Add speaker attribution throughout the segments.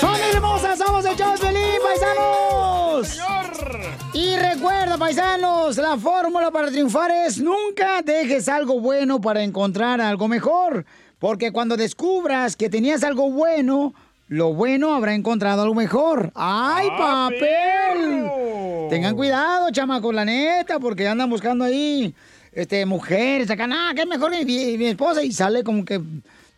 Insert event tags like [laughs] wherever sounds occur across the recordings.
Speaker 1: ¡Familia hermosa! ¡Somos el show de Piolín, paisanos! Y recuerda, paisanos, la fórmula para triunfar es nunca dejes algo bueno para encontrar algo mejor. Porque cuando descubras que tenías algo bueno, lo bueno habrá encontrado algo mejor. ¡Ay, papel! Tengan cuidado, chamacos, la neta, porque andan buscando ahí este, mujeres acá, nada, que es mejor que mi, mi esposa, y sale como que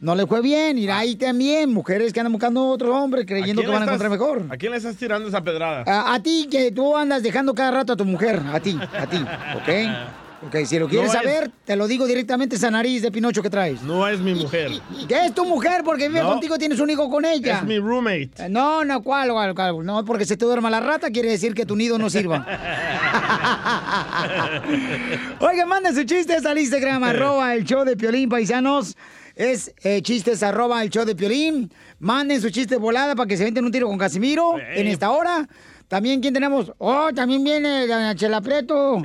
Speaker 1: no le fue bien. Y ahí también, mujeres que andan buscando otro hombre creyendo que van a encontrar mejor.
Speaker 2: ¿A quién le estás tirando esa pedrada?
Speaker 1: A, a ti, que tú andas dejando cada rato a tu mujer, a ti, a ti, ¿ok? [laughs] Ok, si lo quieres
Speaker 2: No es-
Speaker 1: saber, te lo digo directamente esa nariz de Pinocho que traes.
Speaker 2: No es mi mujer.
Speaker 1: ¿Qué es tu mujer? Porque vive
Speaker 2: No.
Speaker 1: contigo, tienes un hijo con ella.
Speaker 2: Es mi roommate.
Speaker 1: Eh, No, no, ¿cuál, cuál, cuál? No, porque se te duerma la rata, quiere decir que tu nido no sirva. [laughs] [laughs] Oigan, manden sus chistes al Instagram, arroba el show de Piolín, paisanos. Es eh, chistes arroba el show de Piolín. Manden su chiste volada para que se venten un tiro con Casimiro en esta hora. También, ¿quién tenemos? Oh, también viene doña Chela Prieto.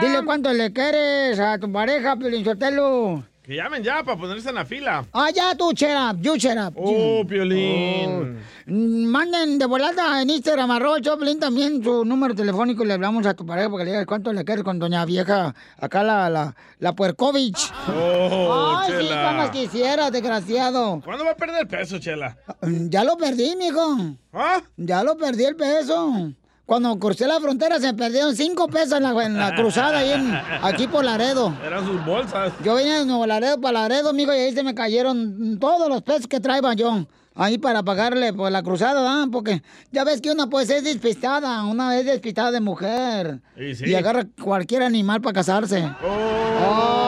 Speaker 1: Dile cuánto le quieres a tu pareja, Piolín Sotelo.
Speaker 2: Que llamen ya para ponerse en la fila.
Speaker 1: Ah, ya tú, up, you up.
Speaker 2: Oh, Piolín.
Speaker 1: Oh. Mm, Manden de volada en Instagram, arroba Choplin, también su número telefónico y le hablamos a tu pareja porque le digas cuánto le quieres con doña vieja, acá la, la, la Puercovich.
Speaker 2: Oh,
Speaker 1: Ay, sí,
Speaker 2: Chela.
Speaker 1: cuando quisiera, desgraciado.
Speaker 2: ¿Cuándo va a perder peso, Chela?
Speaker 1: Mm, Ya lo perdí, mijo.
Speaker 2: ¿Ah?
Speaker 1: Ya lo perdí el peso. Cuando crucé la frontera se perdieron cinco pesos en la, en la cruzada ahí en, aquí por Laredo.
Speaker 2: Eran sus bolsas.
Speaker 1: Yo vine de Nuevo Laredo para Laredo, amigo, y ahí se me cayeron todos los pesos que traía yo. Ahí para pagarle por la cruzada, ¿ah? Porque ya ves que una pues es despistada, una es despistada de mujer.
Speaker 2: Y sí.
Speaker 1: Y agarra cualquier animal para casarse. Oh.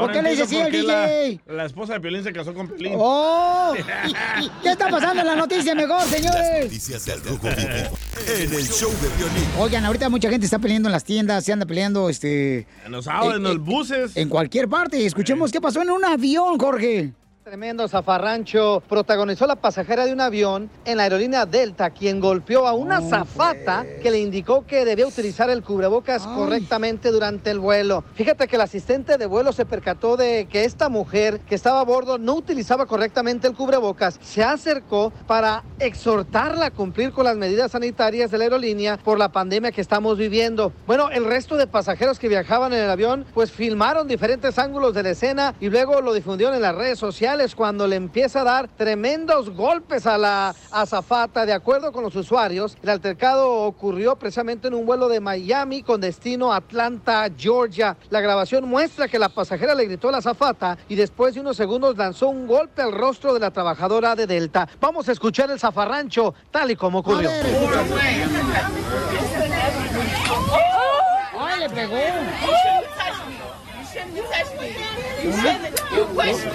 Speaker 1: ¿Por qué le dices
Speaker 2: entiendo
Speaker 1: sí al DJ?
Speaker 2: La, la esposa de Piolín se casó con Piolín.
Speaker 1: ¡Oh! [laughs] ¿Qué está pasando en la noticia mejor, señores?
Speaker 3: Noticias del Rojo Vivo en el show de violín.
Speaker 1: Oigan, ahorita mucha gente está peleando en las tiendas, se anda peleando, este...
Speaker 2: En los autos, en los buses.
Speaker 1: En cualquier parte. Escuchemos qué pasó en un avión, Jorge.
Speaker 4: Tremendo zafarrancho protagonizó la pasajera de un avión en la aerolínea Delta, quien golpeó a una zafata que le indicó que debía utilizar el cubrebocas correctamente durante el vuelo. Fíjate que el asistente de vuelo se percató de que esta mujer que estaba a bordo no utilizaba correctamente el cubrebocas. Se acercó para exhortarla a cumplir con las medidas sanitarias de la aerolínea por la pandemia que estamos viviendo. Bueno, el resto de pasajeros que viajaban en el avión pues filmaron diferentes ángulos de la escena y luego lo difundieron en las redes sociales cuando le empieza a dar tremendos golpes a la azafata. De acuerdo con los usuarios, el altercado ocurrió precisamente en un vuelo de Miami con destino a Atlanta, Georgia. La grabación muestra que la pasajera le gritó a la azafata y después de unos segundos lanzó un golpe al rostro de la trabajadora de Delta. Vamos a escuchar el zafarrancho tal y como ocurrió.
Speaker 1: ¡Ay, le pegó!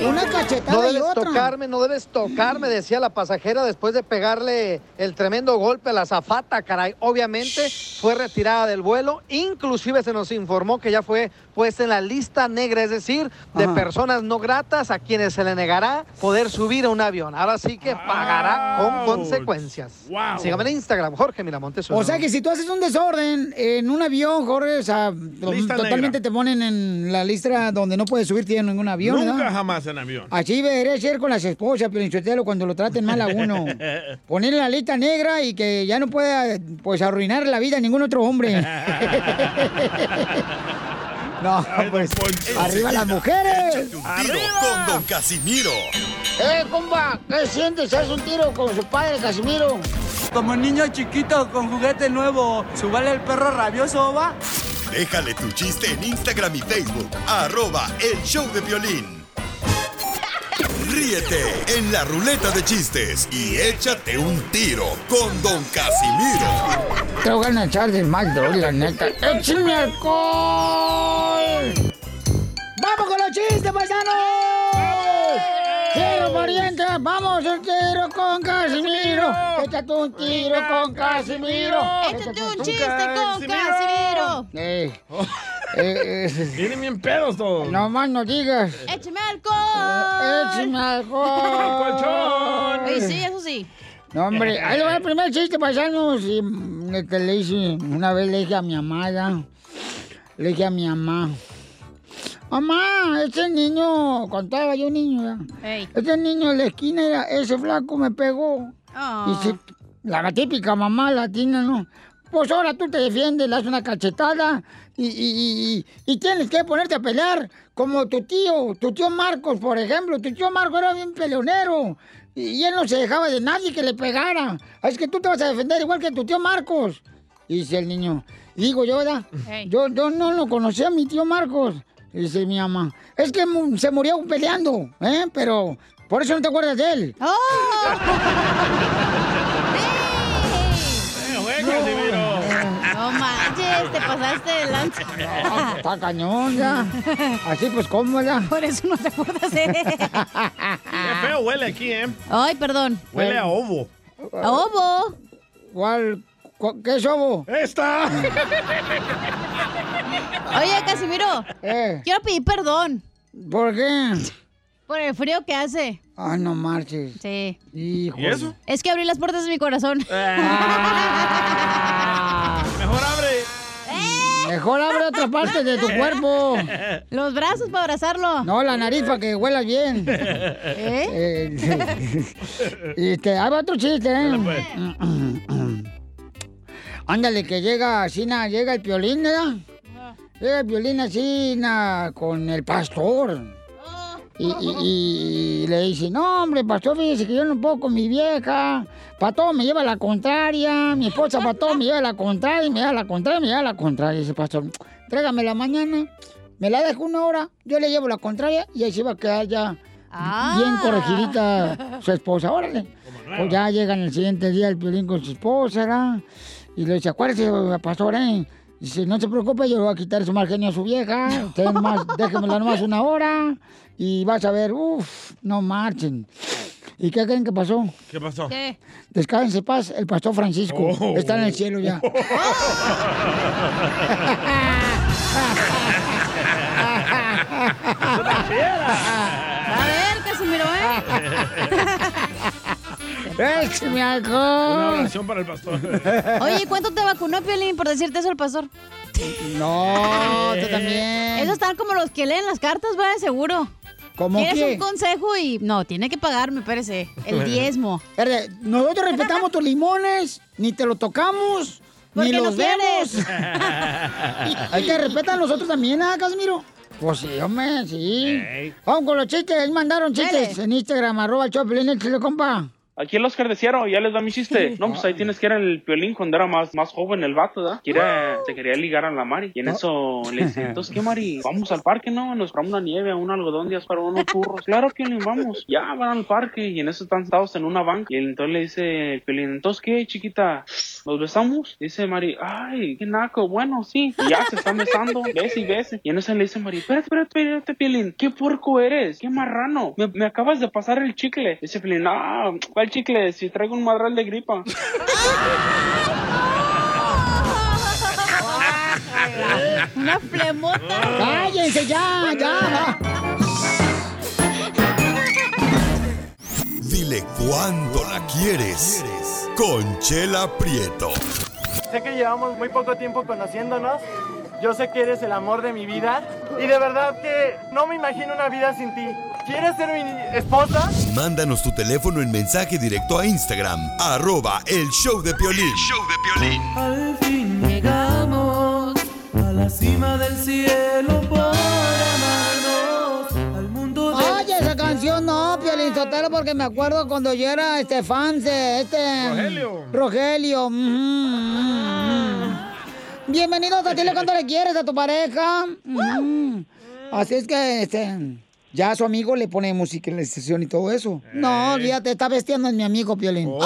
Speaker 1: Una cachetada
Speaker 4: No
Speaker 1: y
Speaker 4: debes
Speaker 1: otra.
Speaker 4: tocarme, no debes tocarme, decía la pasajera después de pegarle el tremendo golpe a la zafata, caray. Obviamente fue retirada del vuelo, inclusive se nos informó que ya fue puesta en la lista negra, es decir, de
Speaker 1: Ajá.
Speaker 4: personas no gratas a quienes se le negará poder subir a un avión. Ahora sí que pagará con consecuencias.
Speaker 2: Wow.
Speaker 4: Sígame en Instagram, Jorge Miramontes.
Speaker 1: O sea que si tú haces un desorden en un avión, Jorge, o sea,
Speaker 2: Lista
Speaker 1: totalmente te ponen en la lista donde no puedes subirte en ningún avión,
Speaker 2: Nunca
Speaker 1: ¿verdad?
Speaker 2: jamás en avión.
Speaker 1: Así debería ser con las esposas, Pelichotelo, cuando lo traten mal a uno. [laughs] Ponerle la lista negra y que ya no pueda, pues, arruinar la vida a ningún otro hombre. [laughs] No, pues, arriba las mujeres.
Speaker 3: Échate un tiro con Don Casimiro.
Speaker 1: Eh, compa, ¿qué sientes? ¿Haz un tiro con su padre, Casimiro?
Speaker 5: Como niño chiquito con juguete nuevo, ¿subale el perro rabioso, va?
Speaker 3: Déjale tu chiste en Instagram y Facebook. Arroba El Show de Violín. Ríete en la ruleta de chistes y échate un tiro con Don Casimiro.
Speaker 1: Te voy a echar de mal, la neta. ¡Échame alcohol! ¡Vamos con los chistes, paisanos! ¡Vamos, un tiro con Casimiro! ¡Échate un tiro con Casimiro!
Speaker 6: Échate un chiste con Casimiro.
Speaker 1: Eh, eh, eh,
Speaker 2: Vienen bien pedos todos.
Speaker 1: no más no digas.
Speaker 6: Échame alcohol.
Speaker 1: ¡Échame alcohol!
Speaker 2: ¡Colchón!
Speaker 6: Oye, sí, eso sí.
Speaker 1: No, hombre, ahí va el primer chiste, paisanos. Y mm, que le hice, una vez le dije a mi amada, le dije a mi mamá, mamá, ese niño, contaba yo niño, ya,
Speaker 6: Ey.
Speaker 1: ese niño en la esquina, era- ese flaco me pegó.
Speaker 6: Ah.
Speaker 1: Y se- la típica mamá latina, ¿no? Pues ahora tú te defiendes, le das una cachetada y, y- y- y- y tienes que ponerte a pelear como tu tío, tu tío Marcos, por ejemplo. Tu tío Marcos era bien peleonero y, él no se dejaba de nadie que le pegara. Es que tú te vas a defender igual que tu tío Marcos. Y dice el niño, digo yo, ¿verdad?
Speaker 6: Hey.
Speaker 1: Yo, yo no lo conocía a mi tío Marcos. Y dice mi mamá, es que mu- se murió peleando, ¿eh? Pero por eso no te acuerdas de él.
Speaker 6: ¡Oh!
Speaker 2: ¡Eh!
Speaker 6: No manches, te pasaste de lanza.
Speaker 1: Está cañón ya. Así pues, ¿cómo ya?
Speaker 6: Por eso no te acuerdas de él.
Speaker 2: Qué feo huele aquí, ¿eh?
Speaker 6: Ay, perdón.
Speaker 2: Huele a ovo.
Speaker 6: A ovo.
Speaker 1: ¿Cuál? cu- ¿Qué es ovo?
Speaker 2: ¡Esta! [laughs]
Speaker 6: Oye, Casimiro,
Speaker 1: Eh,
Speaker 6: quiero pedir perdón
Speaker 1: ¿Por qué?
Speaker 6: por el frío que hace.
Speaker 1: Ah, no marches.
Speaker 6: Sí.
Speaker 1: Hijo.
Speaker 2: ¿Y eso?
Speaker 6: Es que abrí las puertas de mi corazón. [laughs]
Speaker 2: Mejor abre.
Speaker 1: Mejor abre otra parte de tu cuerpo.
Speaker 6: Los brazos para abrazarlo.
Speaker 1: No, la nariz para que huelas bien.
Speaker 6: ¿Eh?
Speaker 1: Eh, y [laughs] este, hay otro chiste, ¿eh?
Speaker 2: Pues. [clears throat]
Speaker 1: Ándale, que llega Sina, llega el piolín, ¿verdad? El piolín así na, con el pastor. Y, y- y le dice, no, hombre, pastor, fíjese que yo no puedo con mi vieja. Para todo me lleva la contraria. Mi esposa para todo me lleva la contraria, y me lleva la contraria, me lleva la contraria. Dice, pastor, tráigame la mañana. Me la dejo una hora, yo le llevo la contraria y ahí se va a quedar ya
Speaker 6: Ah.
Speaker 1: bien corregidita [laughs] su esposa. Órale. Pues ya llegan el siguiente día el violín con su esposa, ¿verdad? Y le dice, acuérdese, pastor, ¿eh? Dice, no se preocupe, yo le voy a quitar su mal genio a su vieja. [laughs] Usted nomás, déjemela nomás una hora. Y vas a ver, uff, no marchen. ¿Y qué creen que pasó?
Speaker 2: ¿Qué pasó?
Speaker 6: ¿Qué?
Speaker 1: Descanse paz, el pastor Francisco.
Speaker 2: Oh.
Speaker 1: Está en el cielo ya. [laughs] [laughs]
Speaker 6: A ¿eh?
Speaker 1: ¡Échame
Speaker 2: Una
Speaker 1: alcohol!
Speaker 2: oración para el pastor. [laughs]
Speaker 6: Oye, ¿cuánto te vacunó, Piolín, por decirte eso al pastor?
Speaker 1: No, tú también.
Speaker 6: Esos están como los que leen las cartas, va, seguro.
Speaker 1: ¿Cómo
Speaker 6: ¿Quieres
Speaker 1: que?
Speaker 6: un consejo y... No, tiene que pagarme, espérese. El diezmo.
Speaker 1: Nosotros respetamos tus limones, ni te lo tocamos,
Speaker 6: ¿Por
Speaker 1: ni
Speaker 6: qué no
Speaker 1: los vemos. [laughs] [laughs] Hay que respetar a nosotros también, ¿ah, Casimiro? Pues sí, hombre, sí. Vamos con los chistes. Ahí mandaron chistes
Speaker 6: Dale.
Speaker 1: en Instagram, arroba el compa.
Speaker 7: Aquí el Oscar de Ciaro, ya les da mi chiste. No, pues ahí tienes que era el violín cuando era más, más joven el vato, ¿verdad? Quiere, se quería ligar a la Mari. Y en eso le dice, entonces, ¿qué, Mari? [laughs] Vamos al parque, ¿no? Nos compramos una nieve, un algodón, días para unos churros. Claro, Piolín, vamos. Ya, van al parque. Y en eso están sentados en una banca. Y entonces le dice el Piolín, entonces, ¿qué, chiquita? ¿Nos besamos? Dice Mari, ay, qué naco. Bueno, sí. Y ya se están besando, bese y bese. Y en eso le dice Mari, espérate, espérate, espérate, Piolín. ¿Qué puerco eres? ¿Qué marrano? Me, me acabas de pasar el chicle. Dice Piolín, ah, ¿cuál chicle? Si traigo un madral de gripa. [laughs]
Speaker 6: Una flemota.
Speaker 1: ¡Cállense ya, ya!
Speaker 3: Dile cuándo la quieres. Conchela Prieto.
Speaker 5: Sé que llevamos muy poco tiempo conociéndonos. Yo sé que eres el amor de mi vida y de verdad que no me imagino una vida sin ti. ¿Quieres ser mi esposa?
Speaker 3: Mándanos tu teléfono en mensaje directo a Instagram, arroba el show de Piolín. Show de Piolín.
Speaker 5: Al fin llegamos a la cima del cielo por amarnos al mundo.
Speaker 1: Oye, esa canción no, Piolín Sotelo, porque me acuerdo cuando yo era este fan de este...
Speaker 2: Rogelio.
Speaker 1: Rogelio. Mm -hmm. Bienvenidos [laughs] a Dile cuando le quieres a tu pareja. Así es que, este... Ya su amigo le pone música en la sesión y todo eso. No, fíjate, está vestiendo en mi amigo Piolín. No.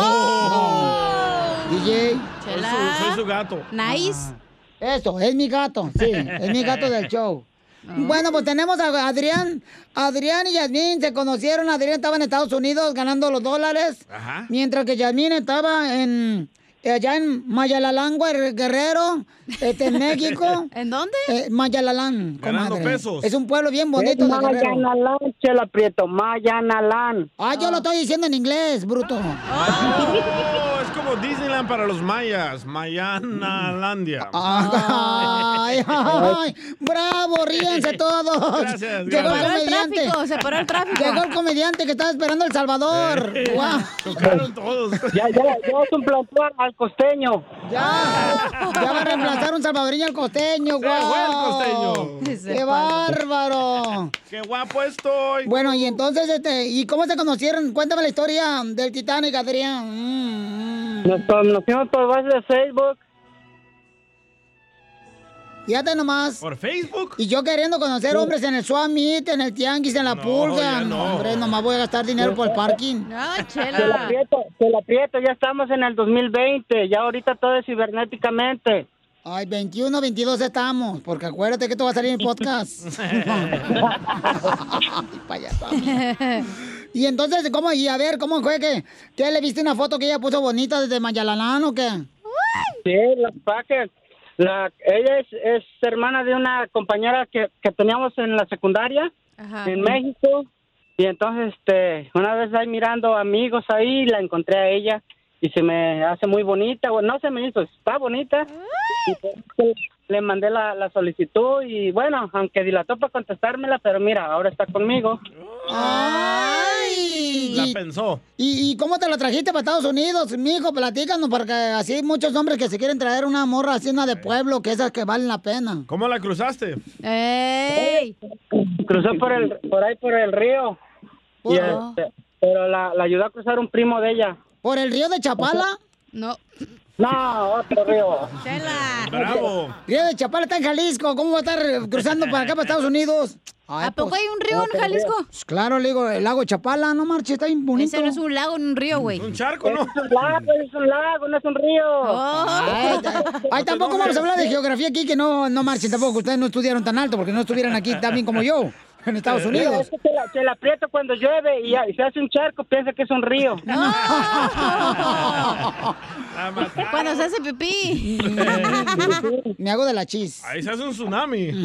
Speaker 1: DJ.
Speaker 2: Soy su, soy su gato.
Speaker 6: Nice.
Speaker 1: Eso, es mi gato, sí, es mi gato del show. [laughs] Bueno, pues tenemos a Adrián. Adrián y Yasmín se conocieron. Adrián estaba en Estados Unidos ganando los dólares.
Speaker 2: Ajá.
Speaker 1: Mientras que Yasmín estaba en allá en Mayalalangua, el Guerrero, este, en México. [laughs]
Speaker 6: ¿En dónde?
Speaker 1: Eh, Mayalalán,
Speaker 2: Ganando
Speaker 1: comadre.
Speaker 2: pesos.
Speaker 1: Es un pueblo bien bonito de.
Speaker 8: Mayanalán, Chela Prieto, Mayanalán.
Speaker 1: Ah, yo lo estoy diciendo en inglés, bruto. [laughs]
Speaker 2: Oh, como Disneyland para los mayas. Mayanalandia. [laughs]
Speaker 1: Ay, ay, bravo, ríense [laughs] todos.
Speaker 2: Gracias,
Speaker 1: Llegó el comediante.
Speaker 6: Se paró el tráfico, se paró el tráfico.
Speaker 1: Llegó el comediante que estaba esperando El Salvador. [laughs] Guau.
Speaker 2: Chocaron todos.
Speaker 8: Ya, ya, ya suplantó al costeño.
Speaker 1: Ya, ya va a reemplazar un salvadoreño al costeño,
Speaker 2: Se fue el costeño.
Speaker 6: Se
Speaker 1: ¡Qué bárbaro!
Speaker 2: ¡Qué guapo estoy!
Speaker 1: Bueno, y entonces, este, ¿y cómo se conocieron? Cuéntame la historia del Titanic, Adrián. Mm, mm.
Speaker 8: Nos conocimos por base de Facebook.
Speaker 1: Fíjate nomás.
Speaker 2: ¿Por Facebook?
Speaker 1: Y yo queriendo conocer hombres en el Swap Meet, en el Tianguis, en la
Speaker 2: No,
Speaker 1: pulga.
Speaker 2: ya no.
Speaker 1: Hombre, nomás voy a gastar dinero por el parking.
Speaker 6: No,
Speaker 8: Chela
Speaker 6: chela.
Speaker 8: Prieto, Chela Prieto, ya estamos en el 2020. Ya ahorita todo es cibernéticamente.
Speaker 1: Ay, 21, 22 estamos, porque acuérdate que esto va a salir en podcast. [laughs] [laughs] Ay, payaso. [laughs] Y entonces, ¿cómo? Y a ver, ¿cómo fue que, que le viste una foto que ella puso bonita desde Mayalalán o qué?
Speaker 8: Sí, la que la, ella es, es hermana de una compañera que, que teníamos en la secundaria
Speaker 6: Ajá.
Speaker 8: en México. Y entonces, este, una vez ahí mirando amigos ahí, la encontré a ella y se me hace muy bonita. Bueno, no se me hizo, está bonita. Y pues, le mandé la, la solicitud y bueno, aunque dilató para contestármela, pero mira, ahora está conmigo.
Speaker 1: ¡Ay!
Speaker 2: La
Speaker 1: ¿Y,
Speaker 2: pensó.
Speaker 1: y, y cómo te la trajiste para Estados Unidos, mijo? Platícanos, porque así hay muchos hombres que se quieren traer una morra así, una de pueblo, que esas que valen la pena.
Speaker 2: ¿Cómo la cruzaste?
Speaker 6: ¡Ey!
Speaker 8: Cruzó por el, por ahí por el río. Y,
Speaker 6: Oh.
Speaker 8: este, pero la, la ayudó a cruzar un primo de ella.
Speaker 1: ¿Por el río de Chapala?
Speaker 6: No.
Speaker 8: No, otro río.
Speaker 6: Chela.
Speaker 2: ¡Bravo!
Speaker 1: Río de Chapala está en Jalisco. ¿Cómo va a estar cruzando para acá, para Estados Unidos? Ay,
Speaker 6: ¿A poco
Speaker 1: pues,
Speaker 6: hay un río en Jalisco?
Speaker 1: pues, claro, le digo, el lago de Chapala, no marche, está bien bonito.
Speaker 6: Ese no es un lago, un río, güey.
Speaker 2: Un charco, ¿no?
Speaker 8: Es un lago, es un lago, no es un río.
Speaker 6: Oh.
Speaker 1: Ay, ay, tampoco vamos a hablar de geografía aquí, que no, no marchen tampoco. Ustedes no estudiaron tan alto, porque no estuvieran aquí tan bien como yo, en Estados Unidos.
Speaker 8: es que se la, se la aprieta cuando llueve y, se hace un charco, piensa que es un río. [laughs]
Speaker 2: Mataron.
Speaker 6: Cuando se hace pipí. [laughs]
Speaker 1: Me hago de la chis.
Speaker 2: Ahí se hace un tsunami. [laughs]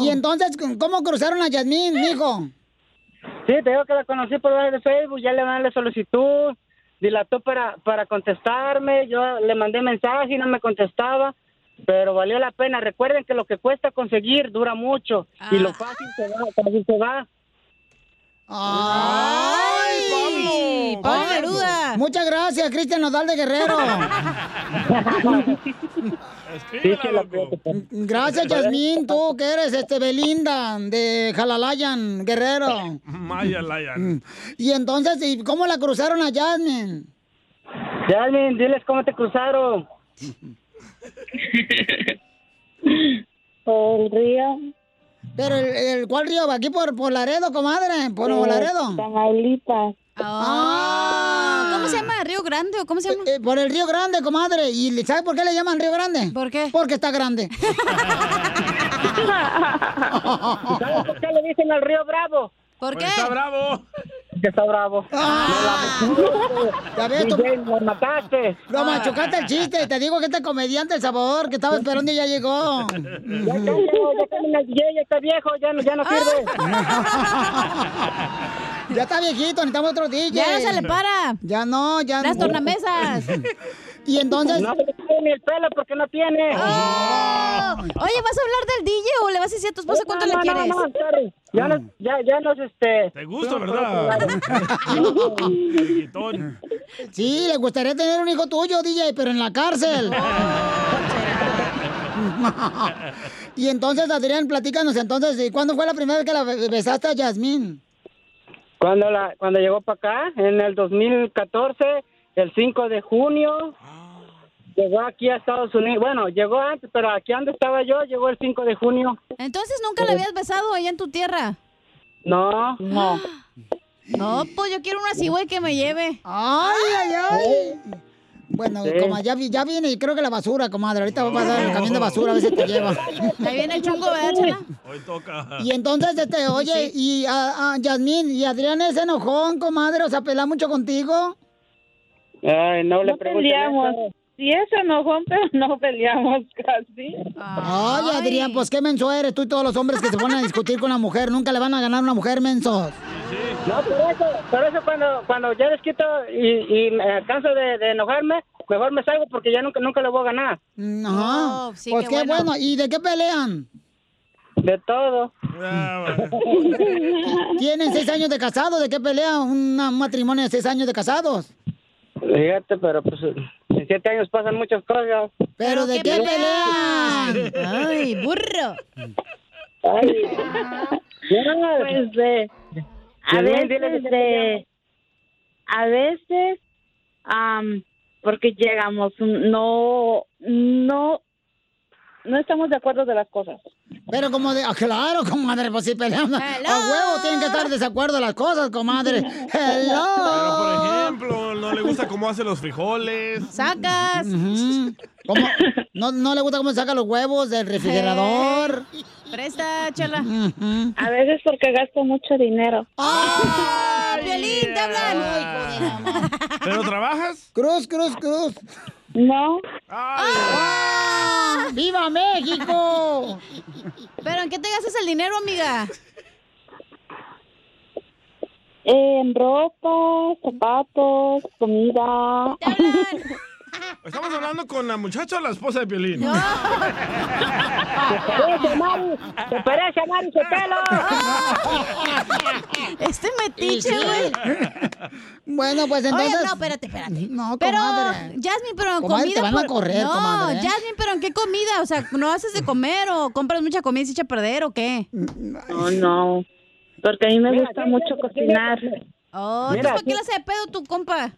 Speaker 1: Y entonces, ¿cómo cruzaron a Yasmín, mijo?
Speaker 8: Sí, te digo que la conocí por de Facebook, ya le mandé la solicitud, dilató para, para contestarme, yo le mandé mensaje y no me contestaba, pero valió la pena. Recuerden que lo que cuesta conseguir dura mucho y lo fácil se va, fácil se va.
Speaker 1: ¡Ay,
Speaker 6: Pablo! Pablo
Speaker 1: Ay,
Speaker 6: Neruda.
Speaker 1: Muchas gracias, Cristian Nodal de Guerrero.
Speaker 2: Escríbela.
Speaker 1: Gracias, Yasmín, tú que eres este Belinda de Jalalayan, Guerrero.
Speaker 2: Maya Layan.
Speaker 1: Y entonces, ¿y cómo la cruzaron a Yasmín?
Speaker 8: Jasmine, diles cómo te cruzaron.
Speaker 9: Por el río,
Speaker 1: Pero el, el- ¿cuál río? Aquí por, por Laredo, comadre, por Nuevo Laredo.
Speaker 9: Tamaulipas.
Speaker 6: Ah, ¿Cómo se llama? ¿Río Grande o cómo se llama?
Speaker 1: Eh, por el río Grande, comadre. ¿Y le- sabe por qué le llaman río Grande?
Speaker 6: ¿Por qué?
Speaker 1: Porque está grande. [laughs] [laughs]
Speaker 8: ¿Sabes por qué le dicen al río Bravo?
Speaker 6: ¿Por
Speaker 2: Pues
Speaker 6: qué?
Speaker 2: está bravo.
Speaker 8: Que está bravo.
Speaker 1: Ah, ya ves, tú-
Speaker 8: lo mataste.
Speaker 1: lo machucaste el chiste. Te digo que este comediante, el sabor, que estaba esperando y ya llegó.
Speaker 8: Ya cambió, ya ya está viejo, ya no, ya no sirve. [laughs]
Speaker 1: Ya está viejito, necesitamos otro DJ.
Speaker 6: Ya no se le para.
Speaker 1: Ya no, ya
Speaker 6: Las
Speaker 1: no.
Speaker 6: tornamesas. [laughs]
Speaker 1: Y entonces...
Speaker 8: No le tiene ni el pelo porque no tiene.
Speaker 6: Oh. Oye, ¿vas a hablar del DJ o le vas a decir a tu esposa cuánto
Speaker 8: no,
Speaker 6: le
Speaker 8: no,
Speaker 6: quieres?
Speaker 8: No, no, sorry. Ya nos, ya, ya nos, este...
Speaker 2: Te gusta, ¿verdad?
Speaker 1: Sí, le gustaría tener un hijo tuyo, DJ, pero en la cárcel. [laughs] y entonces, Adrián, platícanos entonces, ¿y ¿cuándo fue la primera vez que la be- besaste a Yasmín?
Speaker 8: Cuando la cuando llegó para acá en el 2014, el 5 de junio, llegó aquí a Estados Unidos. Bueno, llegó antes, pero aquí donde estaba yo, llegó el 5 de junio.
Speaker 6: Entonces nunca le habías besado allá en tu tierra.
Speaker 8: No, no.
Speaker 6: No, pues yo quiero una así, güey, que me lleve.
Speaker 1: Ay, ay, ay. Bueno,
Speaker 6: Sí.
Speaker 1: como ya, vi- ya viene, creo que la basura, comadre. Ahorita va a pasar el camión de basura, a si te lleva.
Speaker 6: Ahí viene el chungo, ¿verdad, Chela?
Speaker 2: Hoy toca.
Speaker 1: Y entonces, este, oye, y a, a Yasmín y Adrián es enojón, comadre, o sea, pelea mucho contigo.
Speaker 8: Ay, no le
Speaker 9: No peleamos.
Speaker 8: Eso.
Speaker 9: Sí es enojón, pero no peleamos casi.
Speaker 1: Ay, Adrián, pues qué menso eres tú y todos los hombres que se ponen a discutir con la mujer. Nunca le van a ganar a una mujer, mensos.
Speaker 8: No, por eso, por eso cuando, cuando ya les quito y, y me canso de, de enojarme, mejor me salgo porque ya nunca, nunca le voy a ganar.
Speaker 1: Ajá. pues qué bueno. ¿Y de qué pelean?
Speaker 8: De todo. [laughs]
Speaker 1: Tienen seis años de casado. ¿De qué pelean? Una- un matrimonio de seis años de casados.
Speaker 8: Fíjate, pero pues en siete años pasan muchas cosas.
Speaker 1: ¿Pero de qué pelean?
Speaker 6: Ay, burro.
Speaker 8: Ay.
Speaker 9: Pues de... A
Speaker 8: Yasmín, dile
Speaker 9: veces
Speaker 8: de
Speaker 9: de... A veces... am, porque llegamos, no... No... No estamos de acuerdo de las cosas.
Speaker 1: Pero como de, ah, claro, comadre, pues si pelean a huevo tienen que estar de desacuerdo de las cosas, comadre. [laughs] Hello.
Speaker 2: Pero, por ejemplo, no le gusta cómo hace los frijoles.
Speaker 6: ¡Sacas!
Speaker 1: ¿Cómo? ¿No, ¿No le gusta cómo saca los huevos del refrigerador?
Speaker 6: Presta, Chela.
Speaker 9: A veces porque gasto mucho dinero.
Speaker 6: ¡Ah! ¡Violín, te hablan!
Speaker 2: ¿Pero trabajas?
Speaker 1: Cruz, cruz, cruz.
Speaker 9: No.
Speaker 1: ¡Ah! ¡Viva México!
Speaker 6: ¿Pero en qué te gastas el dinero, amiga?
Speaker 9: En ropa, zapatos, comida.
Speaker 2: Estamos hablando con la muchacha o la esposa de Piolín.
Speaker 8: parece, Mari! ¡Te parece, Mari Sotelo!
Speaker 6: Este metiche, güey.
Speaker 1: Bueno, pues entonces.
Speaker 6: Oye, no, espérate, espérate.
Speaker 1: No,
Speaker 6: Pero,
Speaker 1: comadre.
Speaker 6: Jasmine, pero en
Speaker 1: Comadre,
Speaker 6: comida.
Speaker 1: te van a
Speaker 6: por-
Speaker 1: correr,
Speaker 6: no,
Speaker 1: comadre, ¿eh?
Speaker 6: Jasmine, pero ¿en qué comida? O sea, ¿no haces de comer o compras mucha comida y se echa a perder o qué?
Speaker 9: No, no. Porque a mí me gusta mucho cocinar.
Speaker 6: Oh,
Speaker 8: Mira,
Speaker 6: ¿para qué le hace de pedo tu compa?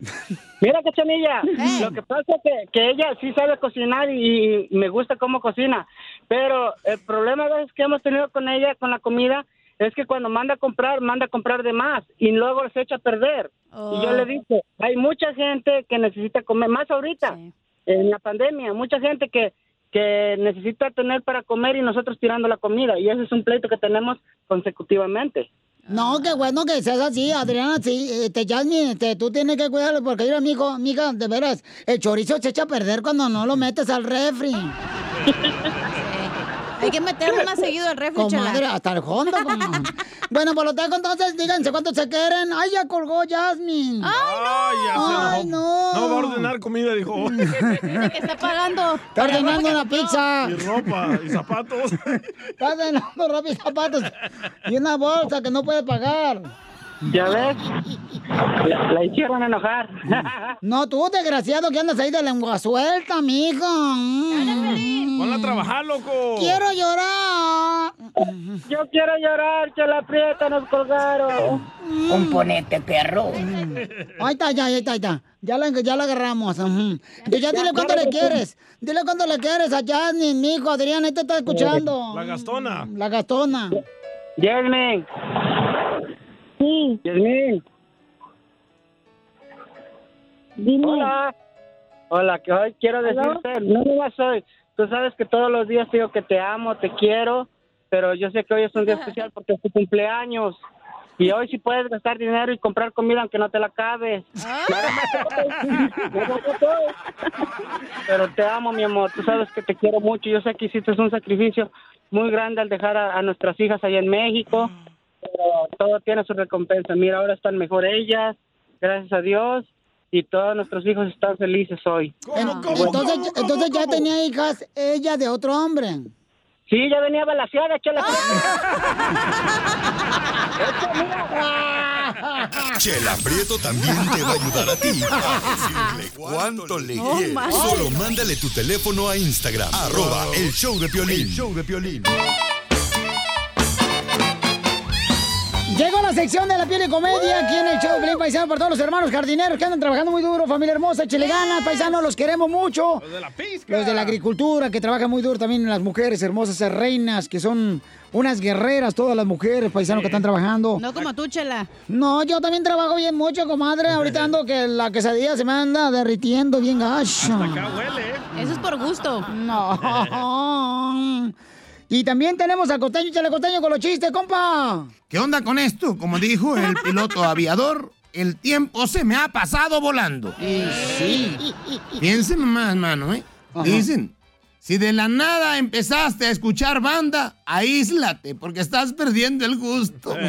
Speaker 8: Mira, Cachanilla,
Speaker 6: Eh.
Speaker 8: lo que pasa es que, que ella sí sabe cocinar y, y me gusta cómo cocina, pero el problema a veces que hemos tenido con ella, con la comida, es que cuando manda a comprar, manda a comprar de más y luego se echa a perder. Y yo le dije, hay mucha gente que necesita comer, más ahorita, en la pandemia, mucha gente que, que necesita tener para comer y nosotros tirando la comida, y ese es un pleito que tenemos consecutivamente.
Speaker 1: No, qué bueno que seas así, Adriana. Sí, este, Jasmine, este, tú tienes que cuidarlo porque, mira, amigo, amiga, de veras, el chorizo se echa a perder cuando no lo metes al refri. [laughs]
Speaker 6: Hay que meterlo más seguido al refri,
Speaker 1: Comadre,
Speaker 6: Chela.
Speaker 1: hasta el fondo, [laughs] bueno, por lo tanto, entonces, díganse cuánto se quieren. Ay, ya colgó Jasmine.
Speaker 2: Ay, ya se
Speaker 1: Ay, no.
Speaker 2: No va a ordenar comida, dijo. [laughs]
Speaker 6: Dice que está pagando.
Speaker 1: Está ordenando una pizza.
Speaker 2: Y ropa, y zapatos.
Speaker 1: Está ordenando ropa y zapatos. Y una bolsa que no puede pagar.
Speaker 8: ¿Ya ves? La, la hicieron enojar. [laughs]
Speaker 1: No, tú, desgraciado, que andas ahí de lengua suelta, mijo. Mm.
Speaker 2: Ponla a trabajar, loco.
Speaker 1: Quiero llorar.
Speaker 8: Yo quiero llorar, que la prieta nos colgaron.
Speaker 1: Componente, perro. Ahí está, ya, ahí está, ahí está. Ya la, ya la agarramos. Entonces ya dile cuánto le quieres. Dile cuánto le quieres a Jasmine, mi hijo. Adrián, ahí te está escuchando.
Speaker 2: La gastona.
Speaker 1: La gastona.
Speaker 8: Jasmine. Sí. Jasmine.
Speaker 9: Dime.
Speaker 8: Hola. Hola, que hoy quiero decirte, no hoy. Tú sabes que todos los días te digo que te amo, te quiero, pero yo sé que hoy es un día especial porque es tu cumpleaños. Y hoy sí puedes gastar dinero y comprar comida aunque no te la acabes. Más. Pero te amo, mi amor. Tú sabes que te quiero mucho. Yo sé que hiciste un sacrificio muy grande al dejar a, a nuestras hijas allá en México. Pero todo tiene su recompensa. Mira, ahora están mejor ellas, gracias a Dios. Y todos nuestros hijos están felices hoy.
Speaker 1: Entonces, entonces ya tenía hijas ella de otro hombre.
Speaker 8: Sí, ya venía balaseada, chela. [laughs]
Speaker 3: Chela Prieto también te va a ayudar a ti a decirle cuánto le
Speaker 10: No
Speaker 3: quieres. Solo mándale tu teléfono a Instagram, arroba el show de Piolín.
Speaker 10: El
Speaker 3: show de Piolín.
Speaker 1: Llegó la sección de la piel y comedia aquí en el show de Pelín Paisano para todos los hermanos jardineros que andan trabajando muy duro, familia hermosa, échale ganas, paisanos, los queremos mucho.
Speaker 2: Los de la pizca.
Speaker 1: Los de la agricultura que trabajan muy duro también las mujeres hermosas, reinas que son unas guerreras, todas las mujeres paisanos que están trabajando.
Speaker 6: No como tú, chela.
Speaker 1: No, yo también trabajo bien mucho, comadre. [laughs] Ahorita ando que la quesadilla se me anda derritiendo bien gacho.
Speaker 2: Acá huele, ¿eh?
Speaker 6: Eso es por gusto.
Speaker 1: No. [laughs] Y también tenemos al costeño, chale costeño con los chistes, compa.
Speaker 11: ¿Qué onda con esto? Como dijo el piloto aviador, el tiempo se me ha pasado volando.
Speaker 1: sí.
Speaker 11: Piensen más, mano, ¿eh?
Speaker 1: Ajá.
Speaker 11: Dicen, si de la nada empezaste a escuchar banda, aíslate, porque estás perdiendo el gusto. [laughs]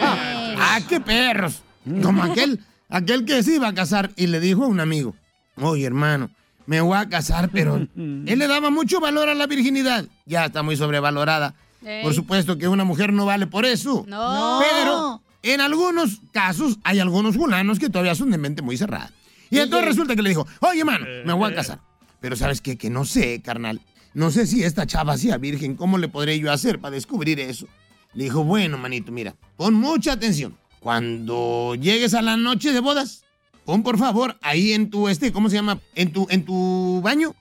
Speaker 11: ¡Ah, qué perros! Como aquel, aquel que se iba a casar y le dijo a un amigo, oye, hermano, me voy a casar, pero [laughs] él le daba mucho valor a la virginidad. Ya está muy sobrevalorada.
Speaker 6: Ey.
Speaker 11: Por supuesto que una mujer no vale por eso.
Speaker 6: No.
Speaker 11: Pero en algunos casos hay algunos fulanos que todavía son de mente muy cerrada. Y entonces resulta que le dijo, oye, mano, me voy a casar. Pero ¿sabes qué? Que no sé, carnal. No sé si esta chava sea virgen. ¿Cómo le podré yo hacer para descubrir eso? Le dijo, bueno, manito, mira, pon mucha atención. Cuando llegues a la noche de bodas, pon por favor ahí en tu, este, ¿cómo se llama? En tu, en tu baño,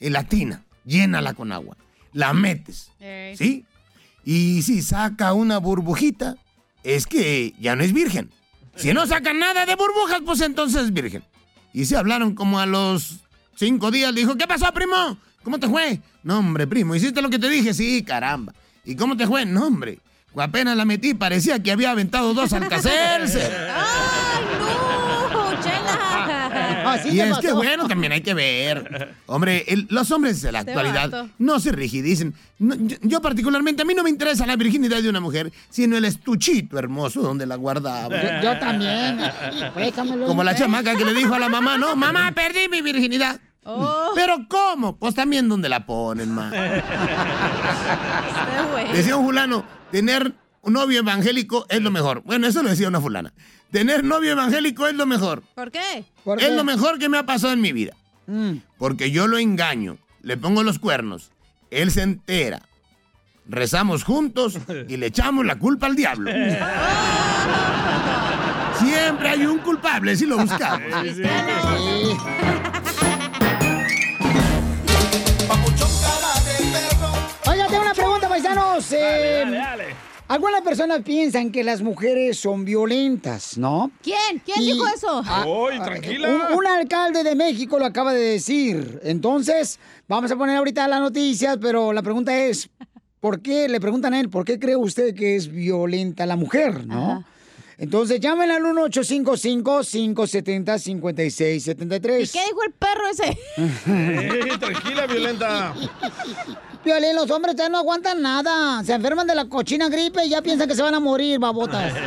Speaker 11: en la tina. Llénala con agua. La metes.
Speaker 6: Ey.
Speaker 11: ¿Sí? Y si saca una burbujita, es que ya no es virgen. Si no saca nada de burbujas, pues entonces es virgen. Y se hablaron como a los cinco días. Le dijo, ¿qué pasó, primo? ¿Cómo te fue? No, hombre, primo, ¿hiciste lo que te dije? Sí, caramba. ¿Y cómo te fue? No, hombre. Apenas la metí, parecía que había aventado dos alcacelser. [laughs]
Speaker 1: Así
Speaker 11: y es que bueno, también hay que ver. Hombre, el- los hombres de la
Speaker 6: Este
Speaker 11: actualidad
Speaker 6: vato.
Speaker 11: no se rigidicen. No, yo, yo particularmente, a mí no me interesa la virginidad de una mujer, sino el estuchito hermoso donde la guardaba.
Speaker 1: Yo, yo también.
Speaker 11: Como la chamaca que le dijo a la mamá, no, mamá, [laughs] perdí mi virginidad.
Speaker 6: Oh,
Speaker 11: ¿Pero cómo? Pues también donde la ponen, ma.
Speaker 6: este.
Speaker 11: Decía un fulano, tener un novio evangélico es lo mejor. Bueno, eso lo decía una fulana. Tener novio evangélico es lo mejor.
Speaker 6: ¿Por qué?
Speaker 1: ¿Por
Speaker 11: Es lo mejor que me ha pasado en mi vida.
Speaker 1: Mm.
Speaker 11: Porque yo lo engaño, le pongo los cuernos, él se entera. Rezamos juntos [laughs] y le echamos la culpa al diablo. [laughs] Siempre hay un culpable si lo buscamos.
Speaker 1: Sí. Oiga, tengo una pregunta, paisanos. Eh,
Speaker 2: Dale, dale.
Speaker 1: Algunas personas piensan que las mujeres son violentas, ¿no?
Speaker 6: ¿Quién? ¿Quién
Speaker 1: Y-
Speaker 6: dijo eso?
Speaker 2: Oy, tranquila.
Speaker 1: Un, un alcalde de México lo acaba de decir. Entonces, vamos a poner ahorita las noticias, pero la pregunta es, ¿por qué? Le preguntan a él, ¿por qué cree usted que es violenta la mujer, no?
Speaker 6: Ajá.
Speaker 1: Entonces, llamen al 1855-570-5673.
Speaker 6: ¿Y qué dijo el perro ese? [laughs]
Speaker 2: Eh, tranquila, violenta. [laughs]
Speaker 1: Violín, los hombres ya no aguantan nada. Se enferman de la cochina gripe y ya piensan que se van a morir, babotas. [laughs]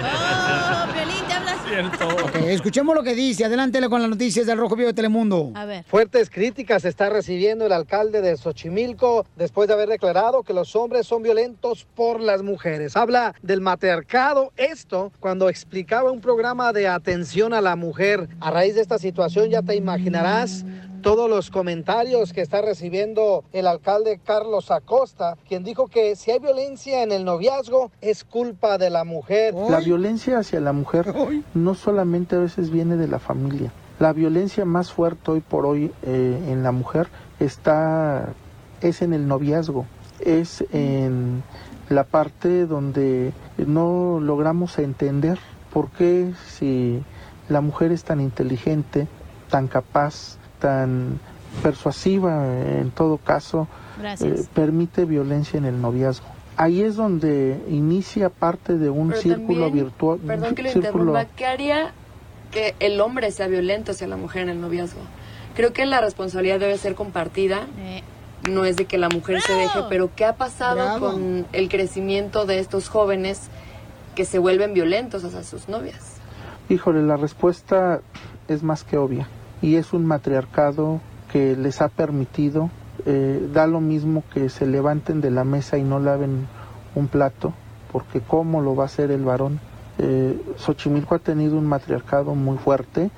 Speaker 6: Oh, Violín, te hablas.
Speaker 2: Cierto.
Speaker 1: Escuchemos lo que dice. Adelántele con las noticias del Rojo Vivo de Telemundo.
Speaker 6: A ver.
Speaker 4: Fuertes críticas está recibiendo el alcalde de Xochimilco después de haber declarado que los hombres son violentos por las mujeres. Habla del matriarcado, esto cuando explicaba un programa de atención a la mujer. A raíz de esta situación ya te imaginarás todos los comentarios que está recibiendo el alcalde Carlos Acosta, quien dijo que si hay violencia en el noviazgo es culpa de la mujer.
Speaker 12: La violencia hacia la mujer no solamente a veces viene de la familia. La violencia más fuerte hoy por hoy eh, en la mujer está es en el noviazgo, es en la parte donde no logramos entender por qué si la mujer es tan inteligente, tan capaz, tan persuasiva en todo caso, eh, permite violencia en el noviazgo. Ahí es donde inicia parte de un
Speaker 13: Pero
Speaker 12: círculo
Speaker 13: también,
Speaker 12: virtual.
Speaker 13: Perdón que lo
Speaker 12: círculo-
Speaker 13: interrumpa. ¿Qué haría que el hombre sea violento hacia la mujer en el noviazgo? Creo que la responsabilidad debe ser compartida.
Speaker 6: Eh,
Speaker 13: No es de que la mujer se deje, pero ¿qué ha pasado
Speaker 1: Bravo.
Speaker 13: con el crecimiento de estos jóvenes que se vuelven violentos hacia sus novias?
Speaker 12: Híjole, la respuesta es más que obvia. Y es un matriarcado que les ha permitido, eh, da lo mismo que se levanten de la mesa y no laven un plato, porque ¿cómo lo va a hacer el varón? Eh, Xochimilco ha tenido un matriarcado muy fuerte,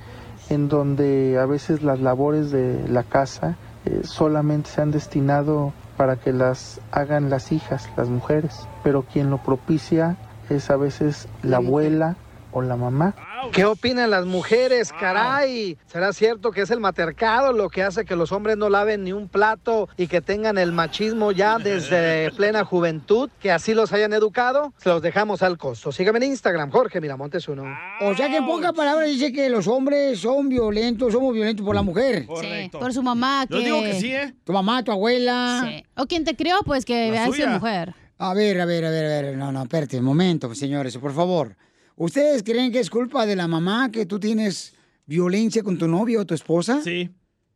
Speaker 12: en donde a veces las labores de la casa eh, solamente se han destinado para que las hagan las hijas, las mujeres, pero quien lo propicia es a veces la abuela o la mamá.
Speaker 4: ¿Qué opinan las mujeres, caray? ¿Será cierto que es el matercado lo que hace que los hombres no laven ni un plato y que tengan el machismo ya [laughs] desde plena juventud, que así los hayan educado? Se los dejamos al costo. Sígueme en Instagram, Jorge Miramontes uno.
Speaker 1: O sea que en pocas palabras dice que los hombres son violentos, somos violentos por la mujer.
Speaker 6: Sí, por su mamá.
Speaker 1: Yo
Speaker 6: que...
Speaker 1: digo que sí, ¿eh? Tu mamá, tu abuela.
Speaker 6: Sí. O quien te crió, pues que veas
Speaker 1: suya.
Speaker 6: mujer.
Speaker 1: A ver, a ver, a ver, a ver. No, no, espérate un momento, señores, por favor. ¿Ustedes creen que es culpa de la mamá que tú tienes violencia con tu novio o tu esposa?
Speaker 2: Sí.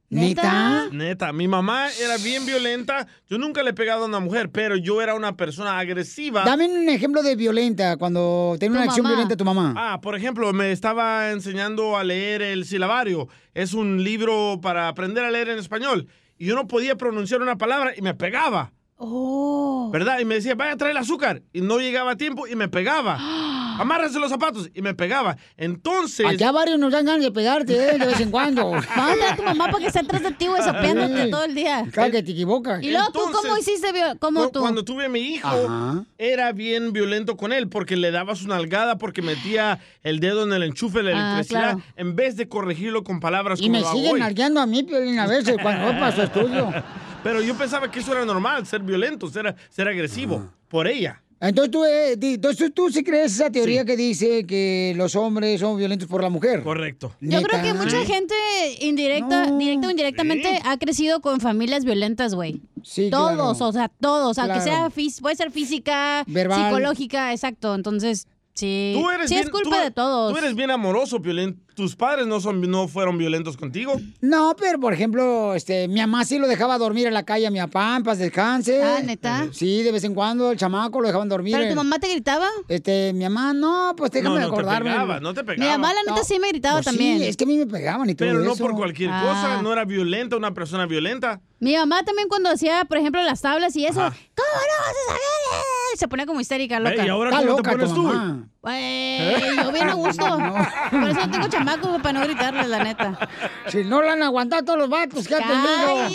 Speaker 1: ¿Neta?
Speaker 2: Neta, mi mamá era bien violenta. Yo nunca le he pegado a una mujer, pero yo era una persona agresiva.
Speaker 1: Dame un ejemplo de violenta cuando tiene una acción violenta tu mamá.
Speaker 2: Ah, por ejemplo, me estaba enseñando a leer el silabario. Es un libro para aprender a leer en español. Y yo no podía pronunciar una palabra y me pegaba.
Speaker 6: Oh.
Speaker 2: ¿Verdad? Y me decía, vaya a traer el azúcar. Y no llegaba a tiempo y me pegaba. [gasps] [gasps] Amárrese los zapatos y me pegaba. Entonces.
Speaker 1: Aquí a varios nos dan ganas de pegarte, ¿eh? De vez en cuando. [laughs]
Speaker 6: Manda a tu mamá para que esté atrás de ti, güey, sopeándote todo el día.
Speaker 1: Claro que te equivocas.
Speaker 6: Y luego tú, ¿cómo hiciste? ¿Cómo tú?
Speaker 2: Cuando tuve a mi hijo,
Speaker 1: Ajá.
Speaker 2: era bien violento con él porque le daba su nalgada porque metía el dedo en el enchufe de la
Speaker 1: Ah,
Speaker 2: electricidad
Speaker 1: claro.
Speaker 2: en vez de corregirlo con palabras
Speaker 1: Y
Speaker 2: como
Speaker 1: me siguen nalgueando a mí, Piolín, a veces cuando voy para su estudio. [laughs]
Speaker 2: Pero yo pensaba que eso era normal, ser violento, ser, ser agresivo por ella.
Speaker 1: Entonces tú, eh, di- entonces tú sí crees esa teoría que dice que los hombres son violentos por la mujer.
Speaker 2: Correcto.
Speaker 6: Yo creo que mucha
Speaker 1: Sí.
Speaker 6: gente indirecta, directa o indirectamente ha crecido con familias violentas, güey.
Speaker 1: Sí,
Speaker 6: Todos,
Speaker 1: claro.
Speaker 6: o sea, todos. Aunque
Speaker 1: Claro.
Speaker 6: sea puede ser física,
Speaker 1: Verbal.
Speaker 6: psicológica, exacto. Entonces, sí.
Speaker 2: Tú eres
Speaker 6: sí
Speaker 2: bien-
Speaker 6: es culpa
Speaker 2: tú-
Speaker 6: de todos.
Speaker 2: Tú eres bien amoroso, Piolín. ¿Tus padres no, son, no fueron violentos contigo?
Speaker 1: No, pero por ejemplo, este, mi mamá sí lo dejaba dormir en la calle a mi papá, en paz descanse.
Speaker 6: Ah, ¿neta?
Speaker 1: Sí, de vez en cuando el chamaco lo dejaban dormir.
Speaker 6: ¿Pero tu mamá te gritaba?
Speaker 1: Este, mi mamá, no, pues déjame
Speaker 2: No, no te pegaba, no te
Speaker 6: Mi
Speaker 2: pegaba.
Speaker 6: mamá, la neta, sí me gritaba
Speaker 1: Pues
Speaker 6: también.
Speaker 1: Sí, es que a mí me pegaban y todo
Speaker 2: Pero no
Speaker 1: eso.
Speaker 2: por cualquier
Speaker 6: Ah.
Speaker 2: cosa, no era violenta, una persona violenta.
Speaker 6: Mi mamá también cuando hacía, por ejemplo, las tablas y eso,
Speaker 2: Ajá.
Speaker 6: ¿cómo no vas a saber? Se ponía como histérica, loca.
Speaker 2: ¿y ahora Está cómo te loca pones tu tú? mamá.
Speaker 6: Güey, yo bien a [laughs] gusto. Por eso no tengo chamacos para no gritarles, la neta.
Speaker 1: Si no lo han aguantado todos los vatos que ha tenido.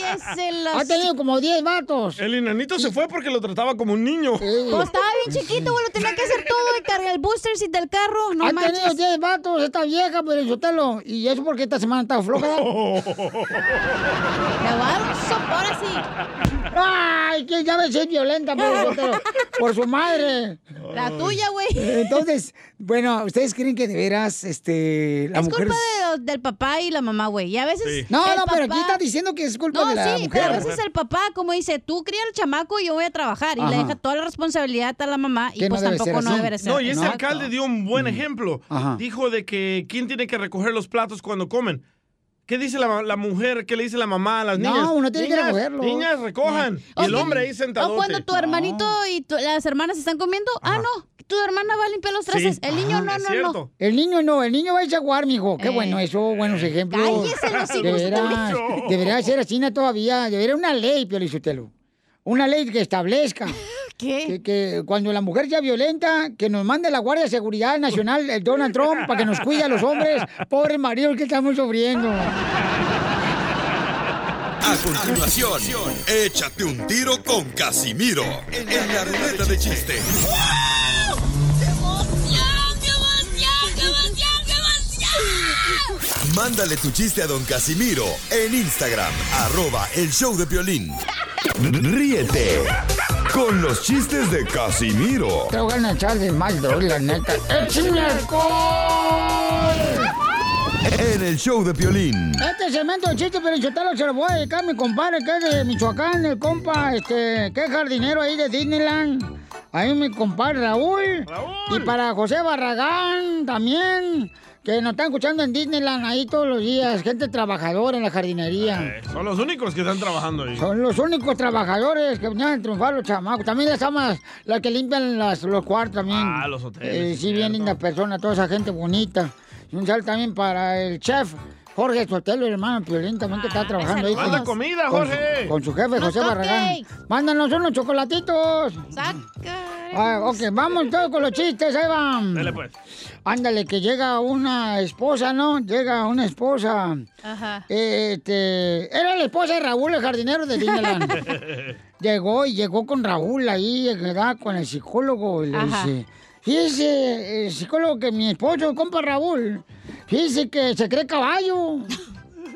Speaker 6: Los-
Speaker 1: Ha tenido como 10 vatos.
Speaker 2: El enanito se fue porque lo trataba como un niño.
Speaker 6: Pues estaba bien chiquito, güey, lo tenía que hacer todo y cargar el booster seat del carro. No
Speaker 1: ha
Speaker 6: manches.
Speaker 1: tenido 10 vatos esta vieja, pero Sotelo. Y eso porque esta semana está floja. [laughs]
Speaker 6: Le voy a dar un sopor así.
Speaker 1: Ay, que ya ves, es violenta, pero por su madre.
Speaker 6: La tuya, güey.
Speaker 1: Entonces, bueno, ¿ustedes creen que de veras, este, la
Speaker 6: es
Speaker 1: mujer...
Speaker 6: culpa de del papá y la mamá, güey. Y a veces.
Speaker 1: No,
Speaker 6: el
Speaker 1: no, pero
Speaker 6: papá-
Speaker 1: aquí está diciendo que es culpa
Speaker 6: No,
Speaker 1: de la
Speaker 6: sí,
Speaker 1: mujer.
Speaker 6: pero a veces el papá, como dice, tú cría al chamaco y yo voy a trabajar. Y
Speaker 1: Ajá.
Speaker 6: le deja toda la responsabilidad a la mamá. Y
Speaker 1: Que no
Speaker 6: pues
Speaker 1: debe
Speaker 6: tampoco
Speaker 1: ser
Speaker 6: no debe ser.
Speaker 2: No, y ese
Speaker 6: ¿no?
Speaker 2: alcalde dio un buen ejemplo.
Speaker 1: Ajá.
Speaker 2: Dijo de que quién tiene que recoger los platos cuando comen. ¿Qué dice la, la mujer? ¿Qué le dice la mamá a las
Speaker 1: No,
Speaker 2: niñas?
Speaker 1: uno tiene que
Speaker 2: Niñas,
Speaker 1: recogerlos.
Speaker 2: Niñas, recojan.
Speaker 6: O
Speaker 2: Y el
Speaker 6: que-
Speaker 2: hombre ahí sentado.
Speaker 6: O cuando tu hermanito y tu- las hermanas están comiendo, ah, no, tu hermana va a limpiar los trastes. El niño no, no, no.
Speaker 1: El niño no, el niño va a irse a jugar, mijo. Qué
Speaker 6: Eh.
Speaker 1: bueno eso, buenos ejemplos.
Speaker 6: Cállese los hijos,
Speaker 1: De veras,
Speaker 6: usted.
Speaker 1: debería ser así todavía. Debería una ley, Piolizotelo. Una ley que establezca. [laughs]
Speaker 6: ¿Qué?
Speaker 1: Que, que cuando la mujer sea violenta, que nos mande la Guardia de Seguridad Nacional, el Donald Trump, para que nos cuide a los hombres. [laughs] Pobres maridos que estamos sufriendo.
Speaker 3: A continuación, échate un tiro con Casimiro en la ruleta de chiste. Mándale tu chiste a don Casimiro en Instagram, arroba el show de violín. Ríete con los chistes de Casimiro
Speaker 1: Te voy a echar de mal, la neta. ¡Échame alcohol!
Speaker 3: en el show de violín.
Speaker 1: Este segmento de chiste, pero yo se lo voy a dedicar a mi compadre que es de Michoacán, el compa, este, que es jardinero ahí de Disneyland. Ahí mi compadre Raúl. Y para José Barragán también, que nos están escuchando en Disneyland ahí todos los días. Gente trabajadora en la jardinería.
Speaker 2: Eh, son los únicos que están trabajando ahí.
Speaker 1: Son los únicos trabajadores que venían a triunfar los chamacos. También las amas, las que limpian las- los cuartos también.
Speaker 2: Ah, los hoteles,
Speaker 1: Eh,
Speaker 2: sí,
Speaker 1: bien lindas personas, toda esa gente bonita. Y un saludo también para el chef Jorge Sotelo, el hermano Piolín, también que está trabajando ahí. con-
Speaker 2: Manda comida,
Speaker 1: con su-
Speaker 2: Jorge.
Speaker 1: Con su, jefe, José Barragán. Mándanos unos chocolatitos. Ah, ok, vamos todos con los chistes, ahí van.
Speaker 2: Dale pues.
Speaker 1: Ándale, que llega una esposa, ¿no? Llega una esposa.
Speaker 6: Ajá.
Speaker 1: Este, era la esposa de Raúl, el jardinero de Disneyland. [laughs] llegó y llegó con Raúl ahí, ¿verdad? Con el psicólogo. Y le
Speaker 14: Ajá.
Speaker 1: dice, fíjese, el psicólogo que mi esposo, compa Raúl, fíjese que se cree caballo.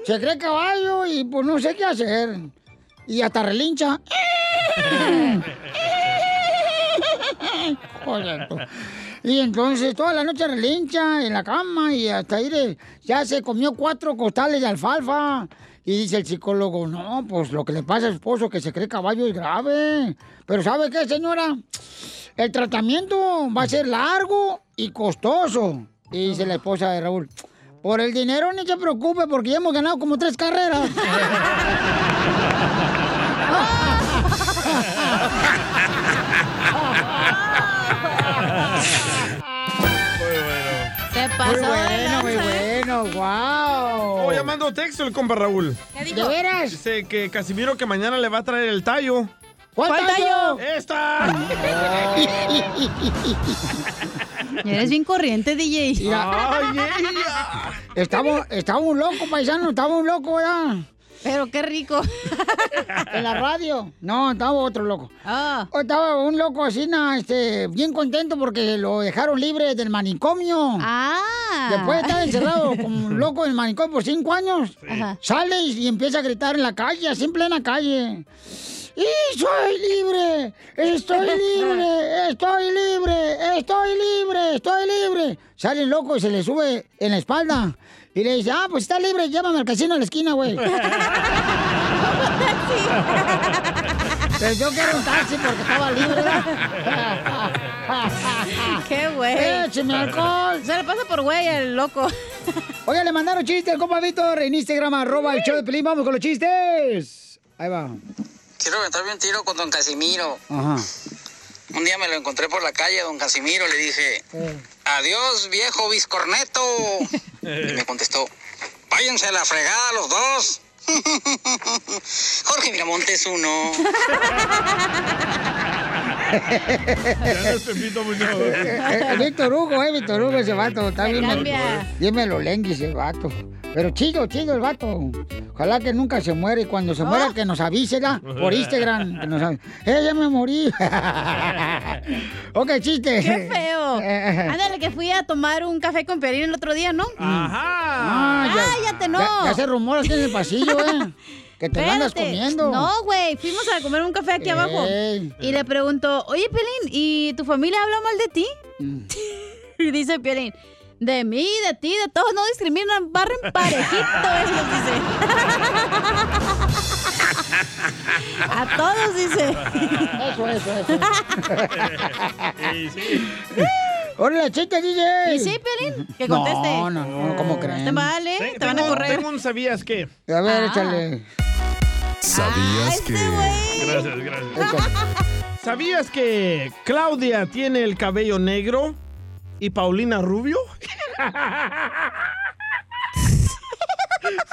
Speaker 1: Se cree caballo y pues no sé qué hacer. Y hasta relincha. [laughs] [laughs] Joder. Y entonces toda la noche relincha en la cama y hasta ahí ya se comió cuatro costales de alfalfa. Y dice el psicólogo, no, pues lo que le pasa a su esposo que se cree caballo es grave. Pero ¿sabe qué, señora? El tratamiento va a ser largo y costoso. Y dice la esposa de Raúl, por el dinero ni se preocupe porque ya hemos ganado como tres carreras.
Speaker 6: Se [laughs] pasó de
Speaker 1: bueno, muy
Speaker 6: lanza,
Speaker 1: bueno, wow.
Speaker 2: Oh, ya mandó texto el compa Raúl.
Speaker 6: ¿Qué dijo? ¿De
Speaker 1: veras?
Speaker 2: Dice que Casimiro que mañana le va a traer el tallo.
Speaker 1: ¿Cuál
Speaker 6: ¿Cuál tallo?
Speaker 2: ¡Esta! [laughs]
Speaker 6: Eres bien corriente, DJ.
Speaker 1: Mira. Estamos, estamos un loco, paisano, estamos un loco, ¿verdad?
Speaker 6: Pero qué rico. [laughs]
Speaker 1: En la radio. No, estaba otro loco.
Speaker 6: Ah.
Speaker 1: Estaba un loco así, na, este, bien contento porque lo dejaron libre del manicomio.
Speaker 6: Ah.
Speaker 1: Después de estar encerrado como un loco en el manicomio por cinco años, sale y, y empieza a gritar en la calle, así en plena calle. ¡Y soy libre! ¡Estoy [laughs] libre! ¡Estoy libre! ¡Estoy libre! ¡Estoy libre! Sale el loco y se le sube en la espalda. Y le dice, ah, pues está libre, llévame al casino a la esquina, güey. [laughs] Pero yo quiero un taxi porque estaba libre. ¿verdad? [laughs]
Speaker 6: ¡Qué güey!
Speaker 1: ¡Écheme alcohol!
Speaker 6: Se le pasa por güey el loco.
Speaker 1: Oye, le mandaron chistes al compa Víctor en Instagram, arroba el show de Pelín. Vamos con los chistes. Ahí va.
Speaker 14: Quiero aventarme un tiro con don Casimiro.
Speaker 1: Ajá.
Speaker 14: Un día me lo encontré por la calle, don Casimiro, le dije, adiós viejo biscorneto. [laughs] Y me contestó, váyanse a la fregada los dos. [laughs] Jorge Miramontes uno. [laughs]
Speaker 1: Víctor Hugo, eh, Víctor Hugo, ese vato. Está bien, bien melolengue ese vato. Pero chido, chido el vato. Ojalá que nunca se muera y cuando se muera que nos avise, ¿da? Por Instagram. Que nos avise. [laughs] ¡Eh, ya me morí! [laughs] ok, chiste.
Speaker 6: ¡Qué feo! Ándale, que fui a tomar un café con Piolín el otro día, ¿no?
Speaker 1: Ah,
Speaker 6: ¡Cállate, no!
Speaker 1: Ya, ya se rumora aquí en el pasillo, ¿eh? [laughs] Que te lo andas
Speaker 6: Espérate.
Speaker 1: comiendo.
Speaker 6: No, güey, fuimos a comer un café aquí abajo. Y le pregunto, oye, Piolín, ¿y tu familia habla mal de ti?
Speaker 1: Mm.
Speaker 6: y dice Piolín, de mí, de ti, de todos, no discriminan, barren parejito, ellos, dice. [laughs] a todos, dice.
Speaker 1: Eso, eso, eso. ¡Órale, chiste, DJ!
Speaker 6: ¿Y sí, Piolín? Que conteste.
Speaker 1: No, no, no, ¿cómo creen?
Speaker 6: Te vale,
Speaker 2: Te-
Speaker 6: te van a correr.
Speaker 2: Tengo un sabías qué.
Speaker 1: A ver,
Speaker 6: Ah.
Speaker 1: échale.
Speaker 3: ¿Sabías que...
Speaker 2: Gracias, gracias.
Speaker 1: échale.
Speaker 2: ¿Sabías que Claudia tiene el cabello negro y Paulina rubio?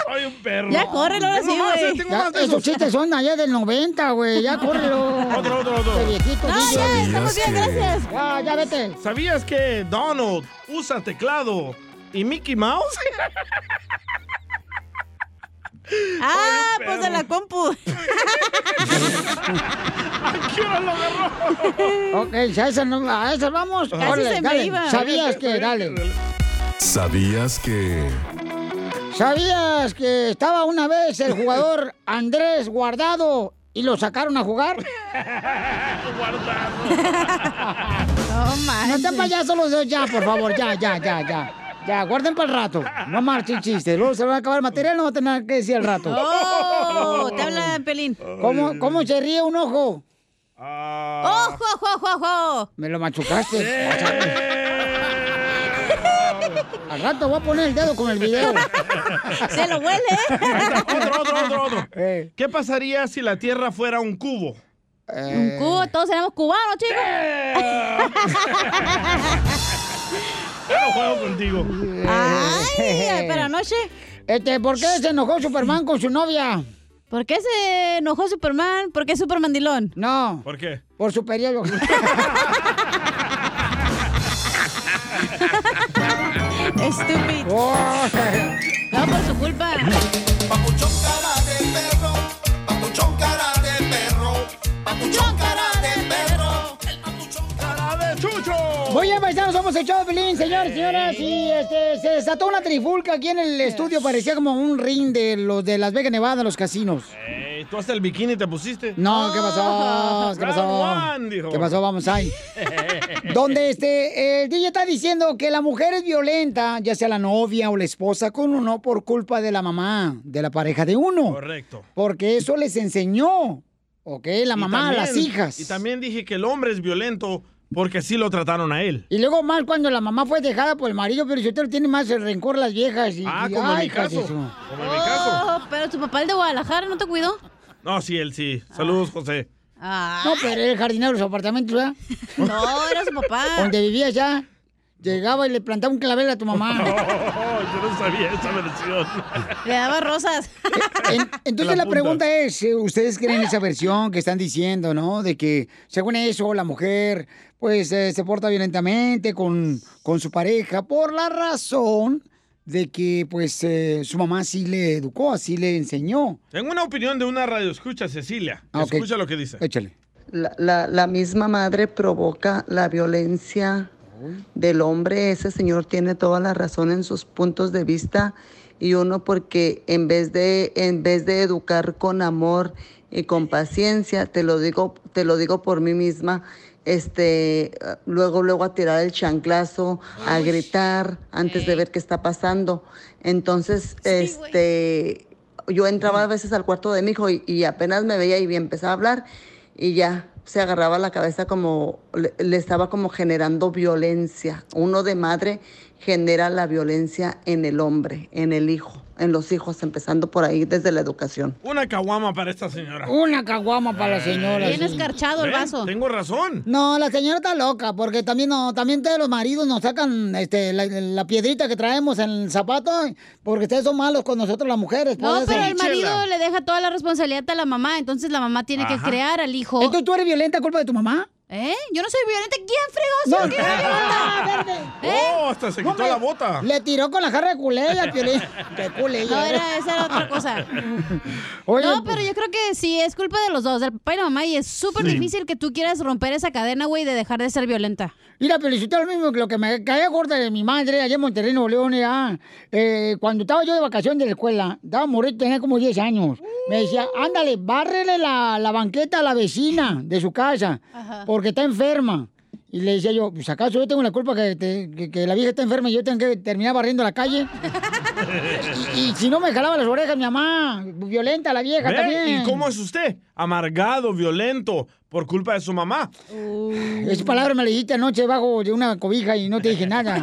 Speaker 2: Soy un perro.
Speaker 6: Ya córrelo ahora sí, güey.
Speaker 2: tengo
Speaker 1: Ya,
Speaker 2: más de
Speaker 1: esos
Speaker 2: esos.
Speaker 1: chistes son allá del 90, güey. Ya córrelo. [laughs]
Speaker 2: Otro, otro, otro.
Speaker 1: Qué viejito,
Speaker 6: No, ya, estamos bien,
Speaker 3: ¿Sabías que-
Speaker 6: gracias.
Speaker 1: Ya, ya vete.
Speaker 2: ¿Sabías que Donald usa teclado y Mickey Mouse?
Speaker 6: Ah, pues de la compu.
Speaker 2: ¿Qué hora lo agarró?
Speaker 1: Ok, ya esa no, a esa vamos.
Speaker 6: Casi
Speaker 1: Órale,
Speaker 6: se me
Speaker 1: dale.
Speaker 6: iba.
Speaker 1: ¿Sabías que, dale?
Speaker 3: ¿Sabías que...
Speaker 1: ¿Sabías que estaba una vez el jugador [laughs] Andrés Guardado y lo sacaron a jugar? [laughs] [laughs]
Speaker 6: No
Speaker 1: No
Speaker 6: manches.
Speaker 1: te payasos los dos ya, por favor, ya, ya, ya, ya. Ya, guarden para el rato. No marchen chistes. Luego se va a acabar el material, no va a tener nada que decir al rato.
Speaker 6: Oh, te habla Pelín.
Speaker 1: ¿Cómo, ¿Cómo se ríe un ojo?
Speaker 2: Ah.
Speaker 6: ¡Ojo, ojo, ojo, ojo!
Speaker 1: Me lo machucaste. Al rato voy a poner el dedo con el video.
Speaker 6: Se lo huele.
Speaker 2: Otro, otro, otro, otro.
Speaker 1: Eh,
Speaker 2: ¿Qué pasaría si la Tierra fuera un cubo?
Speaker 6: Un cubo, todos seremos cubanos, chicos. [laughs]
Speaker 2: Ya no juego contigo.
Speaker 6: Ay, pero anoche.
Speaker 1: Este, ¿por qué se enojó Superman con su novia?
Speaker 6: ¿Por qué se enojó Superman? ¿Por qué es Supermandilón?
Speaker 1: No,
Speaker 2: ¿Por qué?
Speaker 1: por su periodo. [laughs]
Speaker 6: Estúpido.
Speaker 1: Oh,
Speaker 6: No, por su culpa.
Speaker 15: Papuchón cara de perro, papuchón cara de perro,
Speaker 2: Chucho!
Speaker 1: Muy bien, paisanos, somos el show de Pelín, señores, señoras. Y este, se desató una trifulca aquí en el estudio. Parecía como un ring de los de Las Vegas, Nevada, los casinos.
Speaker 2: Ey, ¿Tú hasta el bikini te pusiste?
Speaker 1: No, ¿qué pasó? ¿Qué pasó?
Speaker 2: Round one, dijo.
Speaker 1: ¿Qué pasó? Vamos ahí. [laughs] Donde este, el DJ está diciendo que la mujer es violenta, ya sea la novia o la esposa con uno, por culpa de la mamá, de la pareja de uno.
Speaker 2: Correcto.
Speaker 1: Porque eso les enseñó, ¿ok? La mamá a las hijas.
Speaker 2: Y también dije que el hombre es violento porque así lo trataron a él.
Speaker 1: Y luego más cuando la mamá fue dejada por el marido, pero si usted tiene más el rencor las viejas. Y,
Speaker 2: Ah,
Speaker 1: y-
Speaker 2: como en mi caso.
Speaker 1: su-
Speaker 2: Como en mi caso.
Speaker 6: Oh, pero tu papá, el de Guadalajara, ¿no te cuidó?
Speaker 2: No, sí, él sí. Saludos, José.
Speaker 1: No, pero era el jardinero de los apartamentos, ¿verdad? [laughs]
Speaker 6: No, era su papá.
Speaker 1: Donde vivía ya. Llegaba y le plantaba un clavel a tu mamá. [laughs]
Speaker 2: yo no sabía esa versión.
Speaker 6: Le daba rosas. [laughs]
Speaker 1: En- entonces la, pregunta es, eh, ¿ustedes creen esa versión que están diciendo, no? De que según eso la mujer pues eh, se porta violentamente con, con su pareja por la razón de que pues eh, su mamá sí le educó, así le enseñó.
Speaker 2: Tengo una opinión de una radio escucha, Cecilia.
Speaker 1: Ah, ok.
Speaker 2: Escucha lo que dice.
Speaker 1: Échale.
Speaker 15: La, la- la misma madre provoca la violencia del hombre. Ese señor tiene toda la razón en sus puntos de vista y uno porque en vez de en vez de educar con amor y con paciencia, te lo digo te lo digo por mí misma. Este, luego, luego a tirar el chanclazo, a gritar antes de ver qué está pasando. Entonces, este, yo entraba a veces al cuarto de mi hijo y, y apenas me veía y empezaba a hablar y ya se agarraba la cabeza como le, le estaba como generando violencia. Uno de madre genera la violencia en el hombre, en el hijo, en los hijos, empezando por ahí desde la educación.
Speaker 2: Una caguama para esta señora.
Speaker 1: Una caguama para la señora.
Speaker 6: Bien
Speaker 1: sí.
Speaker 6: escarchado el
Speaker 2: ¿Ven?
Speaker 6: vaso.
Speaker 2: Tengo razón.
Speaker 1: No, la señora está loca, porque también no, también todos los maridos nos sacan este, la, la piedrita que traemos en el zapato, porque ustedes son malos con nosotros las mujeres.
Speaker 6: No,
Speaker 1: eso.
Speaker 6: pero el marido le deja toda la responsabilidad a la mamá, entonces la mamá tiene que crear al hijo.
Speaker 1: Entonces tú eres violenta a culpa de tu mamá.
Speaker 6: ¿Eh? Yo no soy violenta. ¿Quién fregó?
Speaker 1: No,
Speaker 6: ¿Quién era [laughs] violenta? ¿Eh?
Speaker 2: Oh, hasta se quitó
Speaker 1: Hombre,
Speaker 2: la bota.
Speaker 1: Le tiró con la jarra de culé al piolín. [laughs] Qué culé.
Speaker 6: No, era, esa era otra cosa. [laughs]
Speaker 1: Oye,
Speaker 6: no, pero yo creo que sí, es culpa de los dos, del papá y la mamá, y es súper
Speaker 1: Sí.
Speaker 6: difícil que tú quieras romper esa cadena, güey, de dejar de ser violenta.
Speaker 1: Mira, felicito lo mismo que lo que me caía gorda de mi madre allá en Monterrey, Nuevo León. ya. Eh, cuando estaba yo de vacación de la escuela, estaba morrito, tenía como 10 años. Me decía, ándale, bárrele la, la banqueta a la vecina de su casa, porque está enferma. Y le decía yo, pues acaso yo tengo la culpa que, te- que- que la vieja está enferma y yo tengo que terminar barriendo la calle. [laughs] y, y si no me jalaba las orejas mi mamá, violenta la vieja
Speaker 2: ¿Ve?
Speaker 1: también.
Speaker 2: ¿Y cómo es usted? Amargado, violento, por culpa de su mamá.
Speaker 1: Esa palabra me la dijiste anoche bajo de una cobija y no te dije nada.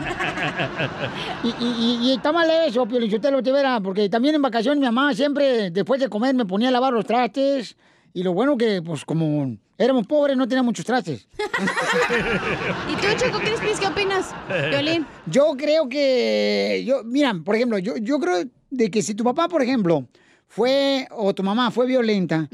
Speaker 1: [laughs] Y- y está mal eso, Piolichotelo, te verá, porque también en vacaciones mi mamá siempre, después de comer, me ponía a lavar los trastes. Y lo bueno que, pues, como éramos pobres, no teníamos muchos trastes. [laughs]
Speaker 6: ¿Y tú, Choco Crispis, qué opinas? Violín.
Speaker 1: Yo creo que, yo, mira, por ejemplo, yo, yo creo de que si tu papá, por ejemplo, fue, o tu mamá fue violenta,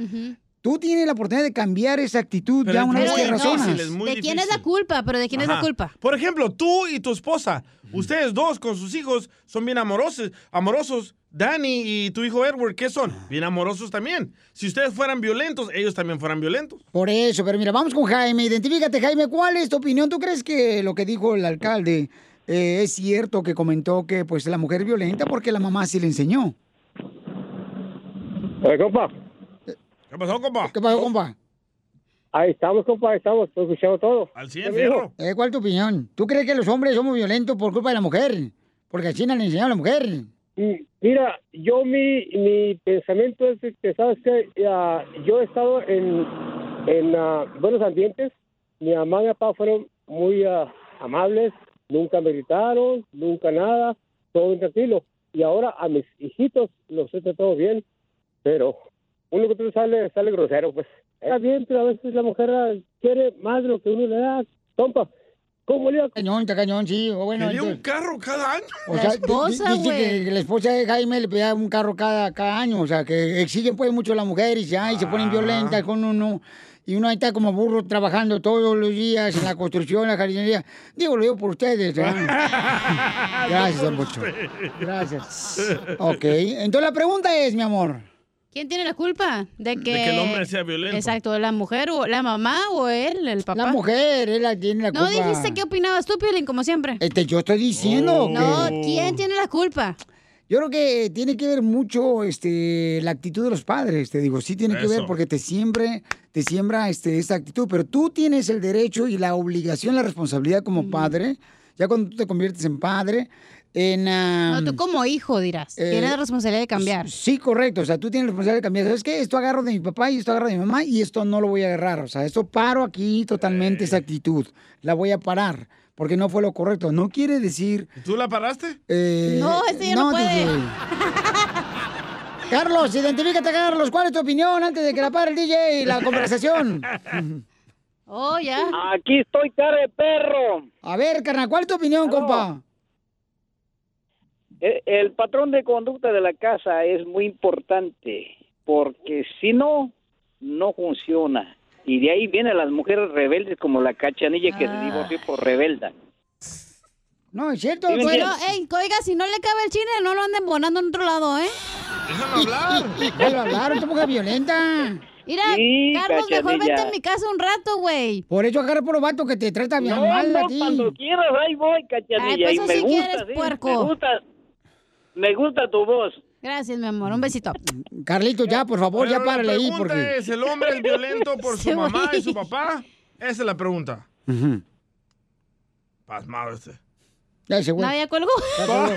Speaker 1: tú tienes la oportunidad de cambiar esa actitud
Speaker 2: Pero
Speaker 1: ya una vez que
Speaker 2: difícil,
Speaker 1: razonas.
Speaker 2: es muy
Speaker 6: ¿De quién es la culpa? Pero ¿de quién es la culpa?
Speaker 2: Por ejemplo, tú y tu esposa, ustedes dos con sus hijos son bien amorosos, amorosos. Danny y tu hijo Edward, ¿qué son? Bien amorosos también. Si ustedes fueran violentos, ellos también fueran violentos.
Speaker 1: Por eso, pero mira, vamos con Jaime. Identifícate, Jaime. ¿Cuál es tu opinión? ¿Tú crees que lo que dijo el alcalde eh, es cierto que comentó que pues la mujer es violenta porque la mamá sí le enseñó?
Speaker 16: Oye, compa.
Speaker 2: ¿Qué pasó, compa?
Speaker 1: ¿Qué pasó, compa?
Speaker 16: Ahí estamos, compa, ahí estamos, estoy escuchando todo.
Speaker 2: Al
Speaker 16: ¿Qué me dijo?
Speaker 1: Eh, ¿Cuál es tu opinión? ¿Tú crees que los hombres somos violentos por culpa de la mujer? Porque así no le enseñó a la mujer.
Speaker 16: Mira, yo mi, mi pensamiento es que, ¿sabes? Ya, yo he estado en, en ah, buenos ambientes. Mi mamá y mi papá fueron muy ah, amables, nunca me gritaron, nunca nada, todo bien tranquilo. Y ahora a mis hijitos los he tratado bien, pero uno que otro sale, sale grosero, pues. Está bien, pero a veces la mujer ah, quiere más de lo que uno le da. Compa, ¿cómo le
Speaker 1: Cañón, está cañón, sí. o Bueno,
Speaker 2: ¿Quería un carro cada año?
Speaker 1: o sea, di- di- dice que la esposa de Jaime le pedía un carro cada, cada año. O sea, que exigen pues mucho a la mujer y, ya, y se ponen violentas con uno. Y uno ahí está como burro trabajando todos los días en la construcción, en la jardinería. Digo, lo digo por ustedes. ¿eh? [laughs] Gracias, don Pocho. Gracias. Ok, entonces la pregunta es, mi amor.
Speaker 6: ¿Quién tiene la culpa? De que,
Speaker 2: que el hombre sea violento.
Speaker 6: Exacto, la mujer o la mamá o él, el papá.
Speaker 1: La mujer, él la tiene la
Speaker 6: No
Speaker 1: culpa.
Speaker 6: dijiste qué opinabas tú, Piolín, como siempre.
Speaker 1: Este, yo estoy diciendo que...
Speaker 6: No, ¿quién tiene la culpa?
Speaker 1: Yo creo que tiene que ver mucho este, la actitud de los padres, te digo, sí tiene que ver porque te siempre, te siembra este, esta actitud, pero tú tienes el derecho y la obligación, la responsabilidad como padre, ya cuando tú te conviertes en padre, en...
Speaker 6: No, tú como hijo dirás.
Speaker 1: eh,
Speaker 6: Tienes la responsabilidad de cambiar.
Speaker 1: Sí, correcto. O sea, tú tienes la responsabilidad de cambiar. ¿Sabes qué? Esto agarro de mi papá y esto agarro de mi mamá y esto no lo voy a agarrar. O sea, esto paro aquí totalmente esa actitud. La voy a parar porque no fue lo correcto. No quiere decir...
Speaker 2: ¿Tú la paraste?
Speaker 1: eh,
Speaker 6: No, este ya no puede. [laughs]
Speaker 1: Carlos, identifícate, Carlos. ¿Cuál es tu opinión antes de que la pare el DJ y la conversación?
Speaker 6: Oh, ya.
Speaker 17: Aquí estoy, cara de perro.
Speaker 1: A ver, carnal, ¿cuál es tu opinión, compa?
Speaker 17: E- El patrón de conducta de la casa es muy importante porque si no, no funciona. Y de ahí vienen las mujeres rebeldes como la cachanilla que se divorció por rebelda.
Speaker 1: No, es cierto.
Speaker 17: Sí, entiendes.
Speaker 6: ey, oiga, si no le cabe el chile, no lo anden bonando en otro lado, ¿eh?
Speaker 2: Déjame hablar. [laughs]
Speaker 1: Déjalo hablar, esta mujer violenta.
Speaker 6: Mira,
Speaker 17: Sí,
Speaker 6: Carlos, mejor vete a mi casa un rato, güey.
Speaker 1: Por eso agarra por los vatos que te tratan bien
Speaker 17: No,
Speaker 1: mal a
Speaker 17: no,
Speaker 1: ti.
Speaker 17: cuando quieras, ahí voy, cachanilla.
Speaker 6: Ay, pues
Speaker 17: y
Speaker 6: eso
Speaker 17: me
Speaker 6: sí
Speaker 17: gusta,
Speaker 6: quieres,
Speaker 17: sí,
Speaker 6: puerco.
Speaker 17: me gusta, me gusta tu voz.
Speaker 6: Gracias, mi amor. Un besito.
Speaker 1: Carlito, ya, por favor, ya
Speaker 2: Pero
Speaker 1: párale ahí. Porque...
Speaker 2: es, ¿el hombre es violento [laughs] por su mamá y su papá? Esa es la pregunta. Pasmado este.
Speaker 1: Ya ese güey.
Speaker 6: No, ya colgó.
Speaker 1: Ya colgó.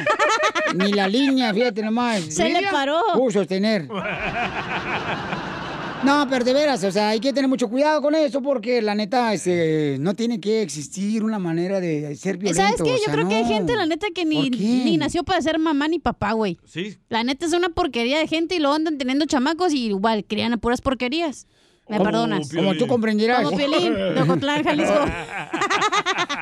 Speaker 1: [laughs] Ni la línea, fíjate nomás.
Speaker 6: Se le paró.
Speaker 1: Pudo sostener. [laughs] No, pero de veras, o sea, hay que tener mucho cuidado con eso porque la neta, este, no tiene que existir una manera de ser violento.
Speaker 6: ¿Sabes qué?
Speaker 1: o
Speaker 6: Yo
Speaker 1: sea,
Speaker 6: creo que hay gente, la neta, que ni, ni nació para ser mamá ni papá, güey.
Speaker 2: Sí.
Speaker 6: La neta es una porquería de gente y luego andan teniendo chamacos y igual crían a puras porquerías. Me perdonas.
Speaker 1: Como tú comprenderás.
Speaker 6: Como Piolín, de Ocotlán, Jalisco. [laughs] [laughs]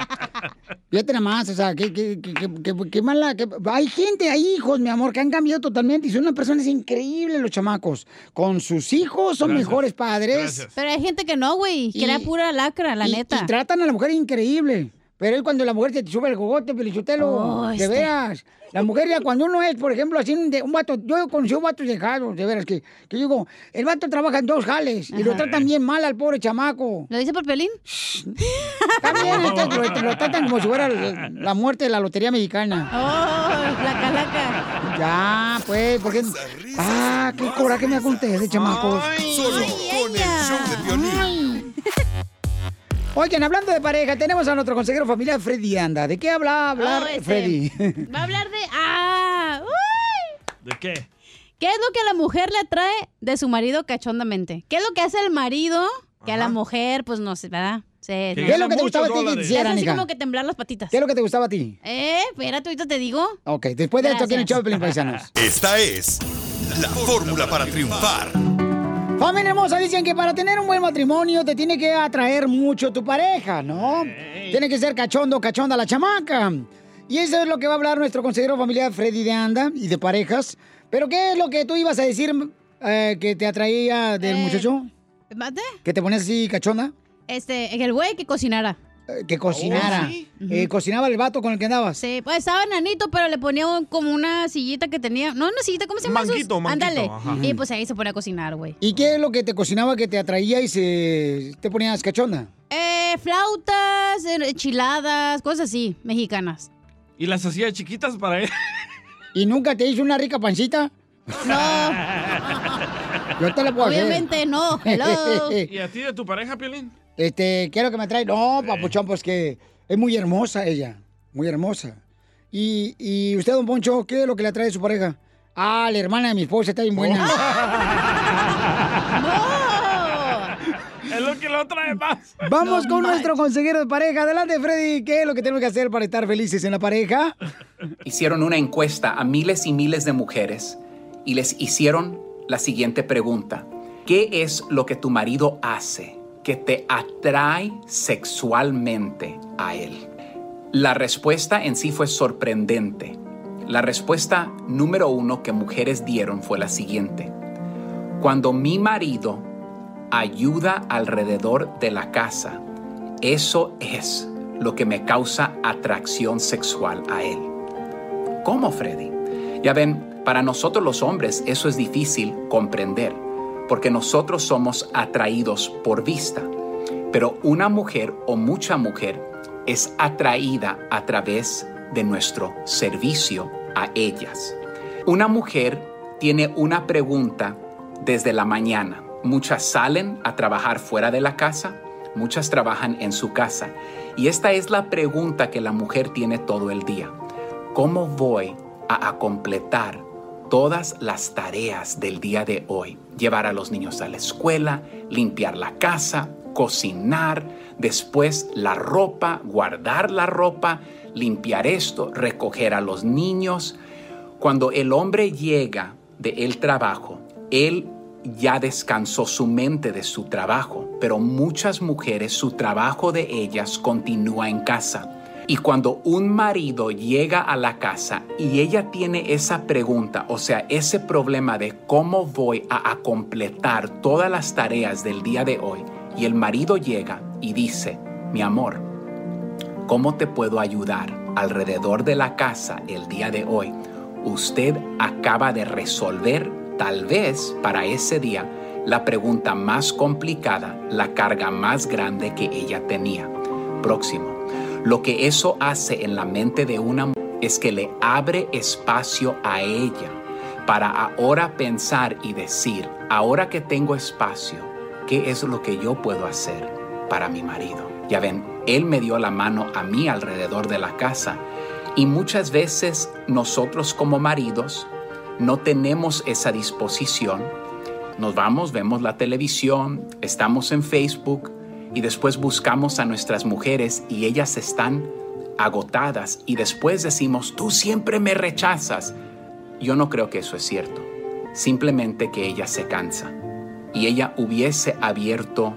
Speaker 1: Fíjate nada más, o sea, qué, qué, qué, qué- mala. Hay gente, hay hijos, mi amor, que han cambiado totalmente y son unas personas increíbles los chamacos. Con sus hijos son
Speaker 6: Gracias.
Speaker 1: mejores padres.
Speaker 6: Pero hay gente que no, güey. Que era pura lacra, la
Speaker 1: y,
Speaker 6: neta.
Speaker 1: Y tratan a la mujer increíble. Pero es cuando la mujer te sube el cogote, pelichotelo.
Speaker 6: Oh,
Speaker 1: de
Speaker 6: este.
Speaker 1: veras. La mujer ya cuando uno es, por ejemplo, así un, de- un vato, yo conocí un vato dejado, de veras, que, que yo digo, el vato trabaja en dos jales y lo tratan bien mal al pobre chamaco.
Speaker 6: ¿Lo dice por pelín?
Speaker 1: También este, lo, lo tratan como si fuera la, la muerte de la lotería mexicana.
Speaker 6: Oh, la calaca.
Speaker 1: Ya, pues, porque. Ah, qué coraje me con ustedes, chamacos.
Speaker 3: Solo con el show de violín.
Speaker 1: Oigan, hablando de pareja, tenemos a nuestro consejero familiar Freddy Anda. ¿De qué habla hablar
Speaker 6: Oh, este.
Speaker 1: Freddy?
Speaker 6: Va a hablar de. [laughs] ¡Ah! ¡Uy!
Speaker 2: ¿De qué?
Speaker 6: ¿Qué es lo que a la mujer le atrae de su marido cachondamente? ¿Qué es lo que hace el marido que a la mujer, pues no sé, ¿verdad? Sí,
Speaker 1: ¿Qué
Speaker 6: no.
Speaker 1: es lo que te gustaba a ti que hicieran,
Speaker 6: así como que temblar las patitas.
Speaker 1: ¿Qué es lo que te gustaba a ti?
Speaker 6: Eh, espérate, ahorita te digo.
Speaker 1: Ok, después de esto, aquí en el Paisanos.
Speaker 3: Esta es la fórmula para triunfar.
Speaker 1: Familia hermosa, dicen que para tener un buen matrimonio te tiene que atraer mucho tu pareja, ¿no? Tiene que ser cachondo, cachonda la chamaca. Y eso es lo que va a hablar nuestro consejero familiar Freddy de Anda y de parejas. Pero ¿qué es lo que tú ibas a decir eh, que te atraía del
Speaker 6: Eh,
Speaker 1: muchacho?
Speaker 6: ¿Mate?
Speaker 1: ¿Que te ponías así cachonda?
Speaker 6: Este, el güey que cocinara.
Speaker 1: Eh, que cocinara.
Speaker 6: Oh, sí.
Speaker 1: Eh, ¿Cocinaba el vato con el que andabas?
Speaker 6: Sí, pues estaba enanito, pero le ponía un- como una sillita que tenía. No, una sillita, ¿cómo se llama? esos?
Speaker 1: Manguito, manguito,
Speaker 6: Ándale.
Speaker 1: ajá.
Speaker 6: Y pues ahí se pone a cocinar, güey.
Speaker 1: ¿Y qué es lo que te cocinaba que te atraía y se te ponías cachonda?
Speaker 6: Eh, flautas, eh, enchiladas, cosas así, mexicanas.
Speaker 2: ¿Y las hacía chiquitas para él?
Speaker 1: ¿Y nunca te hizo una rica pancita?
Speaker 6: No.
Speaker 1: Yo te la puedo hacer.
Speaker 6: Obviamente no. Hello. [laughs]
Speaker 2: ¿Y a ti de tu pareja, Piolín?
Speaker 1: Este, ¿qué es lo que me trae? No, papuchón, pues que es muy hermosa ella. Muy hermosa. Y, y usted, don Poncho, ¿qué es lo que le atrae de su pareja? Ah, la hermana de mi esposa está bien buena. [laughs]
Speaker 2: Es lo que lo trae más.
Speaker 1: Vamos
Speaker 2: No
Speaker 1: con nuestro consejero de pareja. Adelante, Freddy. ¿Qué es lo que tenemos que hacer para estar felices en la pareja?
Speaker 18: hicieron una encuesta a miles y miles de mujeres y les hicieron la siguiente pregunta. ¿Qué es lo que tu marido hace que te atrae sexualmente a él? La respuesta en sí fue sorprendente. La respuesta número uno que mujeres dieron fue la siguiente. Cuando mi marido ayuda alrededor de la casa, eso es lo que me causa atracción sexual a él. ¿Cómo, Freddy? Ya ven, Para nosotros los hombres eso es difícil comprender, porque nosotros somos atraídos por vista, pero una mujer o mucha mujer es atraída a través de nuestro servicio a ellas. Una mujer tiene una pregunta desde la mañana. Muchas salen a trabajar fuera de la casa, muchas trabajan en su casa. Y esta es la pregunta que la mujer tiene todo el día. ¿Cómo voy a, completar todas las tareas del día de hoy? Llevar a los niños a la escuela, limpiar la casa, cocinar, después la ropa, guardar la ropa, limpiar esto, recoger a los niños. Cuando el hombre llega del trabajo, él ya descansó su mente de su trabajo, pero muchas mujeres su trabajo de ellas continúa en casa. Y cuando un marido llega a la casa y ella tiene esa pregunta, o sea, ese problema de cómo voy a, completar todas las tareas del día de hoy, y el marido llega y dice, mi amor, ¿cómo te puedo ayudar alrededor de la casa el día de hoy? Usted acaba de resolver, tal vez para ese día, la pregunta más complicada, la carga más grande que ella tenía. Próximo. Lo que eso hace en la mente de una mujer es que le abre espacio a ella para ahora pensar y decir, ahora que tengo espacio, ¿qué es lo que yo puedo hacer para mi marido? Ya ven, él me dio la mano a mí alrededor de la casa y muchas veces nosotros como maridos no tenemos esa disposición. Nos vamos, vemos la televisión, estamos en Facebook y después buscamos a nuestras mujeres y ellas están agotadas y después decimos, tú siempre me rechazas. Yo no creo que eso es cierto. Simplemente que ella se cansa y ella hubiese abierto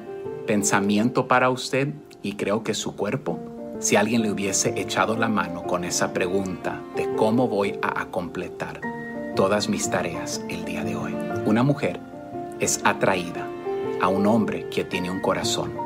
Speaker 18: pensamiento para usted y creo que su cuerpo, si alguien le hubiese echado la mano con esa pregunta de cómo voy a, completar todas mis tareas el día de hoy. Una mujer es atraída a un hombre que tiene un corazón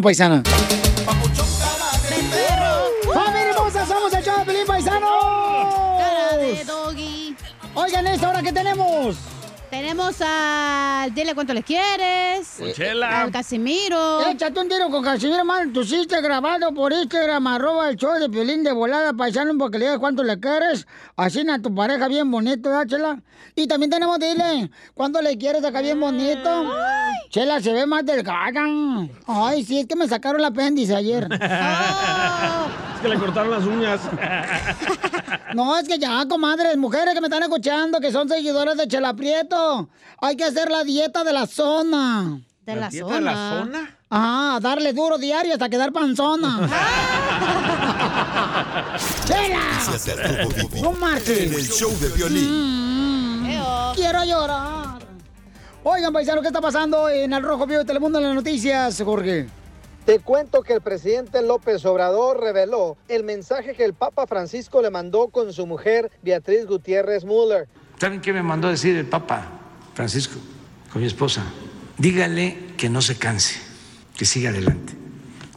Speaker 1: paisana. ¡Familia hermosa! ¡Somos el show de Pelín Paisano!
Speaker 6: Cara de doggy.
Speaker 1: Oigan, esta hora que tenemos.
Speaker 6: Tenemos al Dile cuánto le quieres.
Speaker 2: Con Chela.
Speaker 6: Al Casimiro.
Speaker 1: Échate un tiro con Casimiro, man. Tu chiste grabado por Instagram, arroba el show de Piolín de volada, paisano, porque le digas cuánto le quieres. Así a tu pareja bien bonito, ¿verdad, Chela? Y también tenemos, dile, cuánto le quieres acá bien bonito. Chela, se ve más delgada. Ay, sí, es que me sacaron el apéndice ayer. [laughs]
Speaker 2: Es que le cortaron las uñas. [laughs]
Speaker 1: No, es que ya, comadres, mujeres que me están escuchando, que son seguidoras de Chela Prieto, hay que hacer la dieta de la zona.
Speaker 6: ¿De
Speaker 2: ¿La la dieta de la zona? zona?
Speaker 1: Ajá, darle duro diario hasta quedar panzona. [laughs] ¡Chela! No marches.
Speaker 3: En el show de violín.
Speaker 1: Quiero llorar. Oigan, paisano, ¿qué está pasando en el Rojo Vivo de Telemundo en las noticias, Jorge?
Speaker 4: Te cuento que el presidente López Obrador reveló el mensaje que el Papa Francisco le mandó con su mujer Beatriz Gutiérrez Müller.
Speaker 19: ¿Saben qué me mandó a decir el Papa Francisco con mi esposa? Dígale que no se canse, que siga adelante.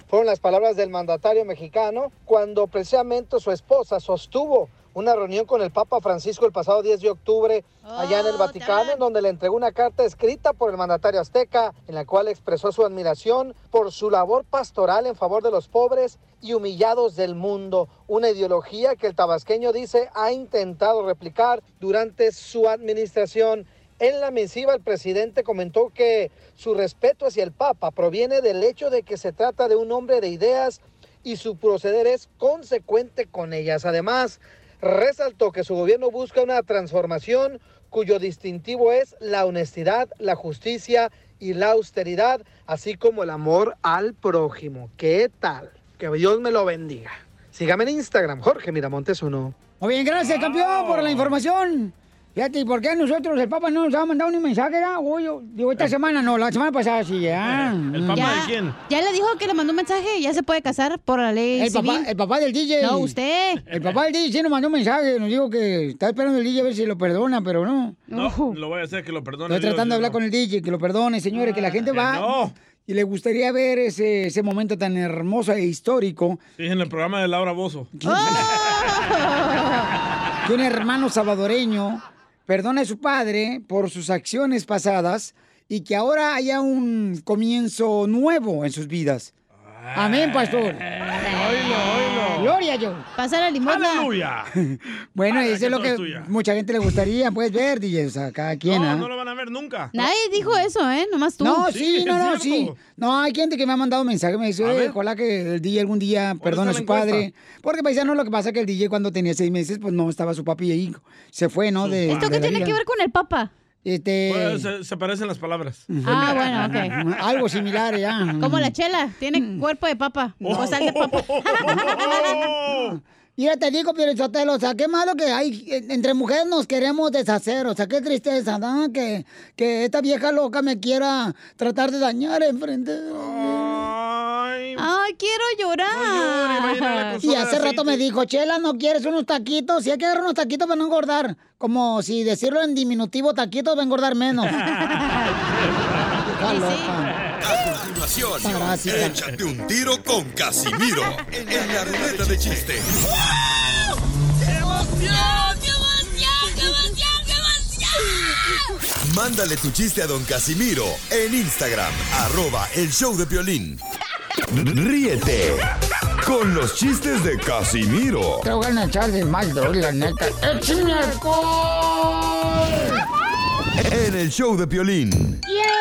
Speaker 4: Fueron las palabras del mandatario mexicano cuando precisamente su esposa sostuvo una reunión con el Papa Francisco el pasado 10 de octubre allá en el Vaticano, en donde le entregó una carta escrita por el mandatario azteca, en la cual expresó su admiración por su labor pastoral en favor de los pobres y humillados del mundo, una ideología que el tabasqueño dice ha intentado replicar durante su administración. En la misiva el presidente comentó que su respeto hacia el Papa proviene del hecho de que se trata de un hombre de ideas y su proceder es consecuente con ellas. Además, resaltó que su gobierno busca una transformación cuyo distintivo es la honestidad, la justicia y la austeridad, así como el amor al prójimo. ¿Qué tal? Que Dios me lo bendiga. Sígame en Instagram, Jorge Miramontes uno.
Speaker 1: Muy bien, gracias, campeón, por la información. Fíjate, ¿y por qué nosotros, el Papa, no nos ha mandado ni mensaje? Uy, yo- digo, esta semana no, la semana pasada sí, ya.
Speaker 2: ¿El Papa
Speaker 6: ya,
Speaker 2: de quién?
Speaker 6: Ya le dijo que le mandó un mensaje, ya se puede casar por la ley
Speaker 1: El
Speaker 6: civil.
Speaker 1: papá, el papá del DJ.
Speaker 6: No, usted.
Speaker 1: El papá del DJ sí nos mandó un mensaje, nos dijo que está esperando el DJ a ver si lo perdona, pero no.
Speaker 2: No, lo voy a hacer que lo perdone.
Speaker 1: Estoy tratando de hablar con el DJ, que lo perdone, señores, que la gente
Speaker 2: que
Speaker 1: va
Speaker 2: no.
Speaker 1: y le gustaría ver ese, ese momento tan hermoso e histórico
Speaker 2: Sí, en el programa de Laura Bozo. [laughs]
Speaker 1: que un hermano salvadoreño perdone a su padre por sus acciones pasadas y que ahora haya un comienzo nuevo en sus vidas. Amén, pastor. Gloria a Dios.
Speaker 6: Pasa la limosna.
Speaker 2: ¡Aleluya! [laughs]
Speaker 1: Bueno,
Speaker 2: Vaya,
Speaker 1: eso es lo que
Speaker 2: tuya.
Speaker 1: mucha gente le gustaría, puedes ver, DJ, o sea, cada quien,
Speaker 2: No,
Speaker 1: ¿ah?
Speaker 2: no lo van a ver nunca.
Speaker 6: Nadie dijo eso, ¿eh? Nomás tú.
Speaker 1: No,
Speaker 2: Sí,
Speaker 1: no, no,
Speaker 2: cierto.
Speaker 1: sí. No, hay gente que me ha mandado mensaje, me dice,
Speaker 2: A
Speaker 1: "Oye,
Speaker 2: ver.
Speaker 1: ojalá que el DJ algún día perdone a su padre. Porque, paisano, lo que pasa es que el DJ cuando tenía seis meses, pues no estaba su papi ahí. Se fue, ¿no? De,
Speaker 6: ¿Esto
Speaker 1: de
Speaker 6: qué tiene
Speaker 1: vida.
Speaker 6: que ver con el papa?
Speaker 1: Este...
Speaker 2: Pues, se, se parecen las palabras.
Speaker 6: Ah, bueno, ok. [laughs]
Speaker 1: Algo similar, ya.
Speaker 6: Como la chela, tiene cuerpo de papa. O sal de papa. [laughs]
Speaker 1: Mira, te digo, Sotelo, o sea, qué malo que hay, eh, entre mujeres nos queremos deshacer, o sea, qué tristeza, ¿no? Que, que esta vieja loca me quiera tratar de dañar enfrente.
Speaker 6: Ay, quiero llorar.
Speaker 1: Y hace rato me dijo, Chela, ¿no quieres unos taquitos? Sí hay que agarrar unos taquitos para no engordar. Como si decirlo en diminutivo, taquitos va a engordar menos. [laughs] Está loca.
Speaker 3: A continuación,
Speaker 1: Parásita.
Speaker 3: échate un tiro con Casimiro [laughs] en la ruleta de chiste. Mándale tu chiste a don Casimiro en Instagram, arroba el show de violín. Ríete con los chistes de Casimiro
Speaker 1: Te voy a echar de mal, la neta. ¡Échame alcohol!
Speaker 3: en el show de violín.
Speaker 1: ¡Yes!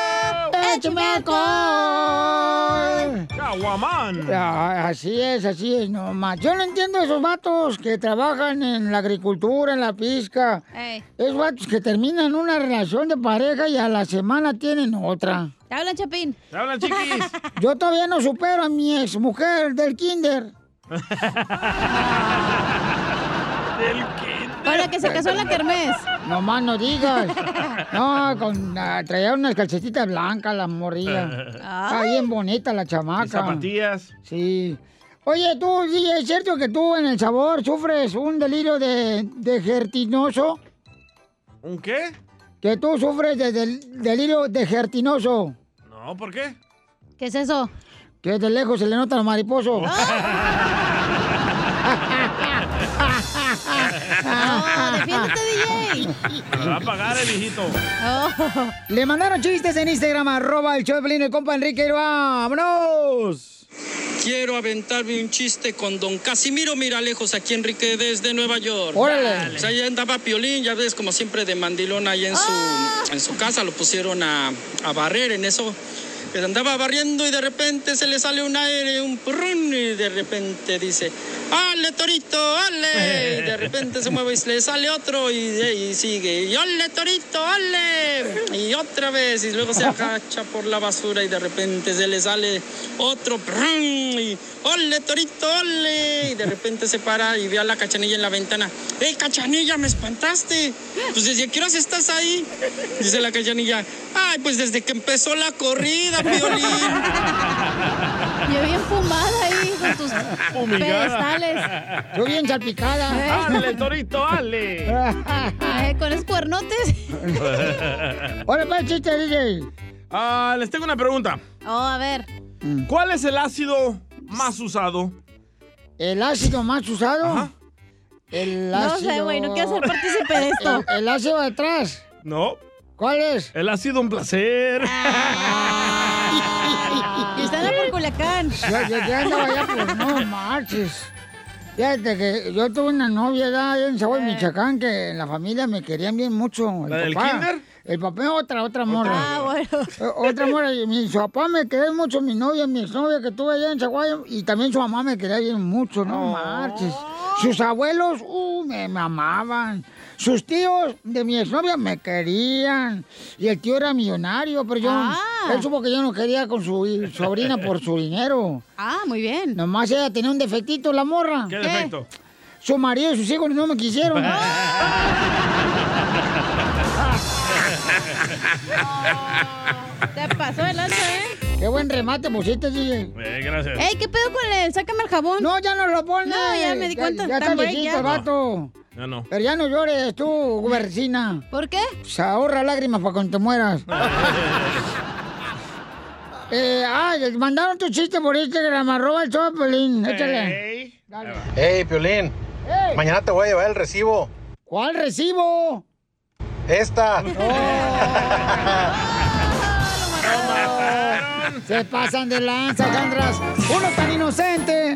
Speaker 1: ¡Échame alcohol!
Speaker 2: ¡Caguamán!
Speaker 1: Ah, Así es, así es, no más. Yo no entiendo esos vatos que trabajan en la agricultura, en la pizca.
Speaker 6: Ey.
Speaker 1: Esos vatos que terminan una relación de pareja y a la semana tienen otra.
Speaker 6: ¿Te hablan, Chapín?
Speaker 2: ¡Te hablan, chiquis! [laughs]
Speaker 1: Yo todavía no supero a mi ex mujer del kinder. [laughs]
Speaker 6: Con la que se casó en la kermés.
Speaker 1: No más no digas. No, con, ah, traía unas calcetitas blancas la morrilla. Está bien bonita la chamaca.
Speaker 2: Y zapatillas.
Speaker 1: Sí. Oye, tú, sí, ¿es cierto que tú en el sabor sufres un delirio de, de gertinoso?
Speaker 2: ¿Un qué?
Speaker 1: que tú sufres de del- delirio degertinoso.
Speaker 2: No, ¿por qué?
Speaker 6: ¿Qué es eso?
Speaker 1: Que de lejos se le nota los mariposos.
Speaker 6: No, defiéndete, [laughs] DJ.
Speaker 2: Me lo va a pagar el viejito.
Speaker 1: Le mandaron chistes en Instagram, arroba el show de Pelín, el compa Enrique. ¡Vámonos!
Speaker 20: Quiero aventarme un chiste con don Casimiro Miralejos, aquí Enrique desde Nueva York.
Speaker 1: Órale.
Speaker 20: O sea, ya andaba Piolín, ya ves, como siempre, de mandilón ahí en su, en su casa, lo pusieron a, a barrer en eso. Que andaba barriendo y de repente se le sale un aire, un purrún, y de repente dice, ¡Ale, torito, ale! Y de repente se mueve y le sale otro y, sigue, y ¡ole, torito, ale! Y otra vez, y luego se agacha por la basura y de repente se le sale otro, y ¡ole, torito, ole! Y de repente se para y ve a la cachanilla en la ventana, ¡Ey, cachanilla, me espantaste! Pues desde qué horas estás ahí? Dice la cachanilla, ¡ay, pues desde que empezó la corrida, Piolín!
Speaker 6: Yo bien fumada ahí con tus pedestales.
Speaker 1: Yo bien salpicada.
Speaker 2: ¡Ale, torito, ale!
Speaker 6: Eh, con esos cuernotes.
Speaker 1: Hola, pues, chiste, DJ.
Speaker 2: Ah, les tengo una pregunta.
Speaker 6: Oh, a ver.
Speaker 2: ¿Cuál es el ácido más usado?
Speaker 1: ¿El ácido más usado? El
Speaker 6: No
Speaker 1: ácido...
Speaker 6: sé, güey, no quiero ser partícipe de esto.
Speaker 1: El, [laughs] el ácido de atrás.
Speaker 2: No.
Speaker 1: ¿Cuál es?
Speaker 2: El ha sido un placer.
Speaker 6: Y están por Culiacán.
Speaker 1: Yo, yo, yo andaba allá, pues no marches. Fíjate que yo tuve una novia allá en Zaguay, Michoacán, que en la familia me querían bien mucho. El
Speaker 2: ¿La del
Speaker 1: papá.
Speaker 2: kinder?
Speaker 1: El papá, otra, otra morra.
Speaker 6: Ah, bueno.
Speaker 1: Otra morra. Y mi su papá me quería mucho, mi novia, mi exnovia que tuve allá en Zaguay. Y también su mamá me quería bien mucho, no marches. Sus abuelos, uh, me, me amaban. Sus tíos de mi exnovia me querían. Y el tío era millonario, pero yo...
Speaker 6: Ah.
Speaker 1: Él supo que yo no quería con su sobrina por su dinero.
Speaker 6: Ah, muy bien.
Speaker 1: Nomás ella tenía un defectito, la morra.
Speaker 2: ¿Qué defecto?
Speaker 1: Su marido y sus hijos no me quisieron. [laughs] [laughs]
Speaker 6: Te pasó el lanza, ¿eh?
Speaker 1: Qué buen remate pusiste, DJ.
Speaker 2: Eh, gracias.
Speaker 6: Ey, ¿qué pedo con el sácame el jabón?
Speaker 1: No, ya no lo pones.
Speaker 6: No, ya me di cuenta.
Speaker 1: Ya, está
Speaker 6: Tan break,
Speaker 1: viejito
Speaker 6: ya.
Speaker 1: el vato.
Speaker 2: Ya no.
Speaker 1: Pero ya no llores tú, gubercina.
Speaker 6: ¿Por qué?
Speaker 1: Se ahorra lágrimas para cuando te mueras. [laughs] eh, ah, mandaron tu chiste por Instagram, arroba el show Piolín. Échale. Dale.
Speaker 21: Hey, Piolín,
Speaker 1: Ey,
Speaker 21: mañana te voy a llevar el recibo.
Speaker 1: ¿Cuál recibo?
Speaker 21: Esta. [laughs]
Speaker 1: Se pasan de lanza, Jandras. Uno tan inocente.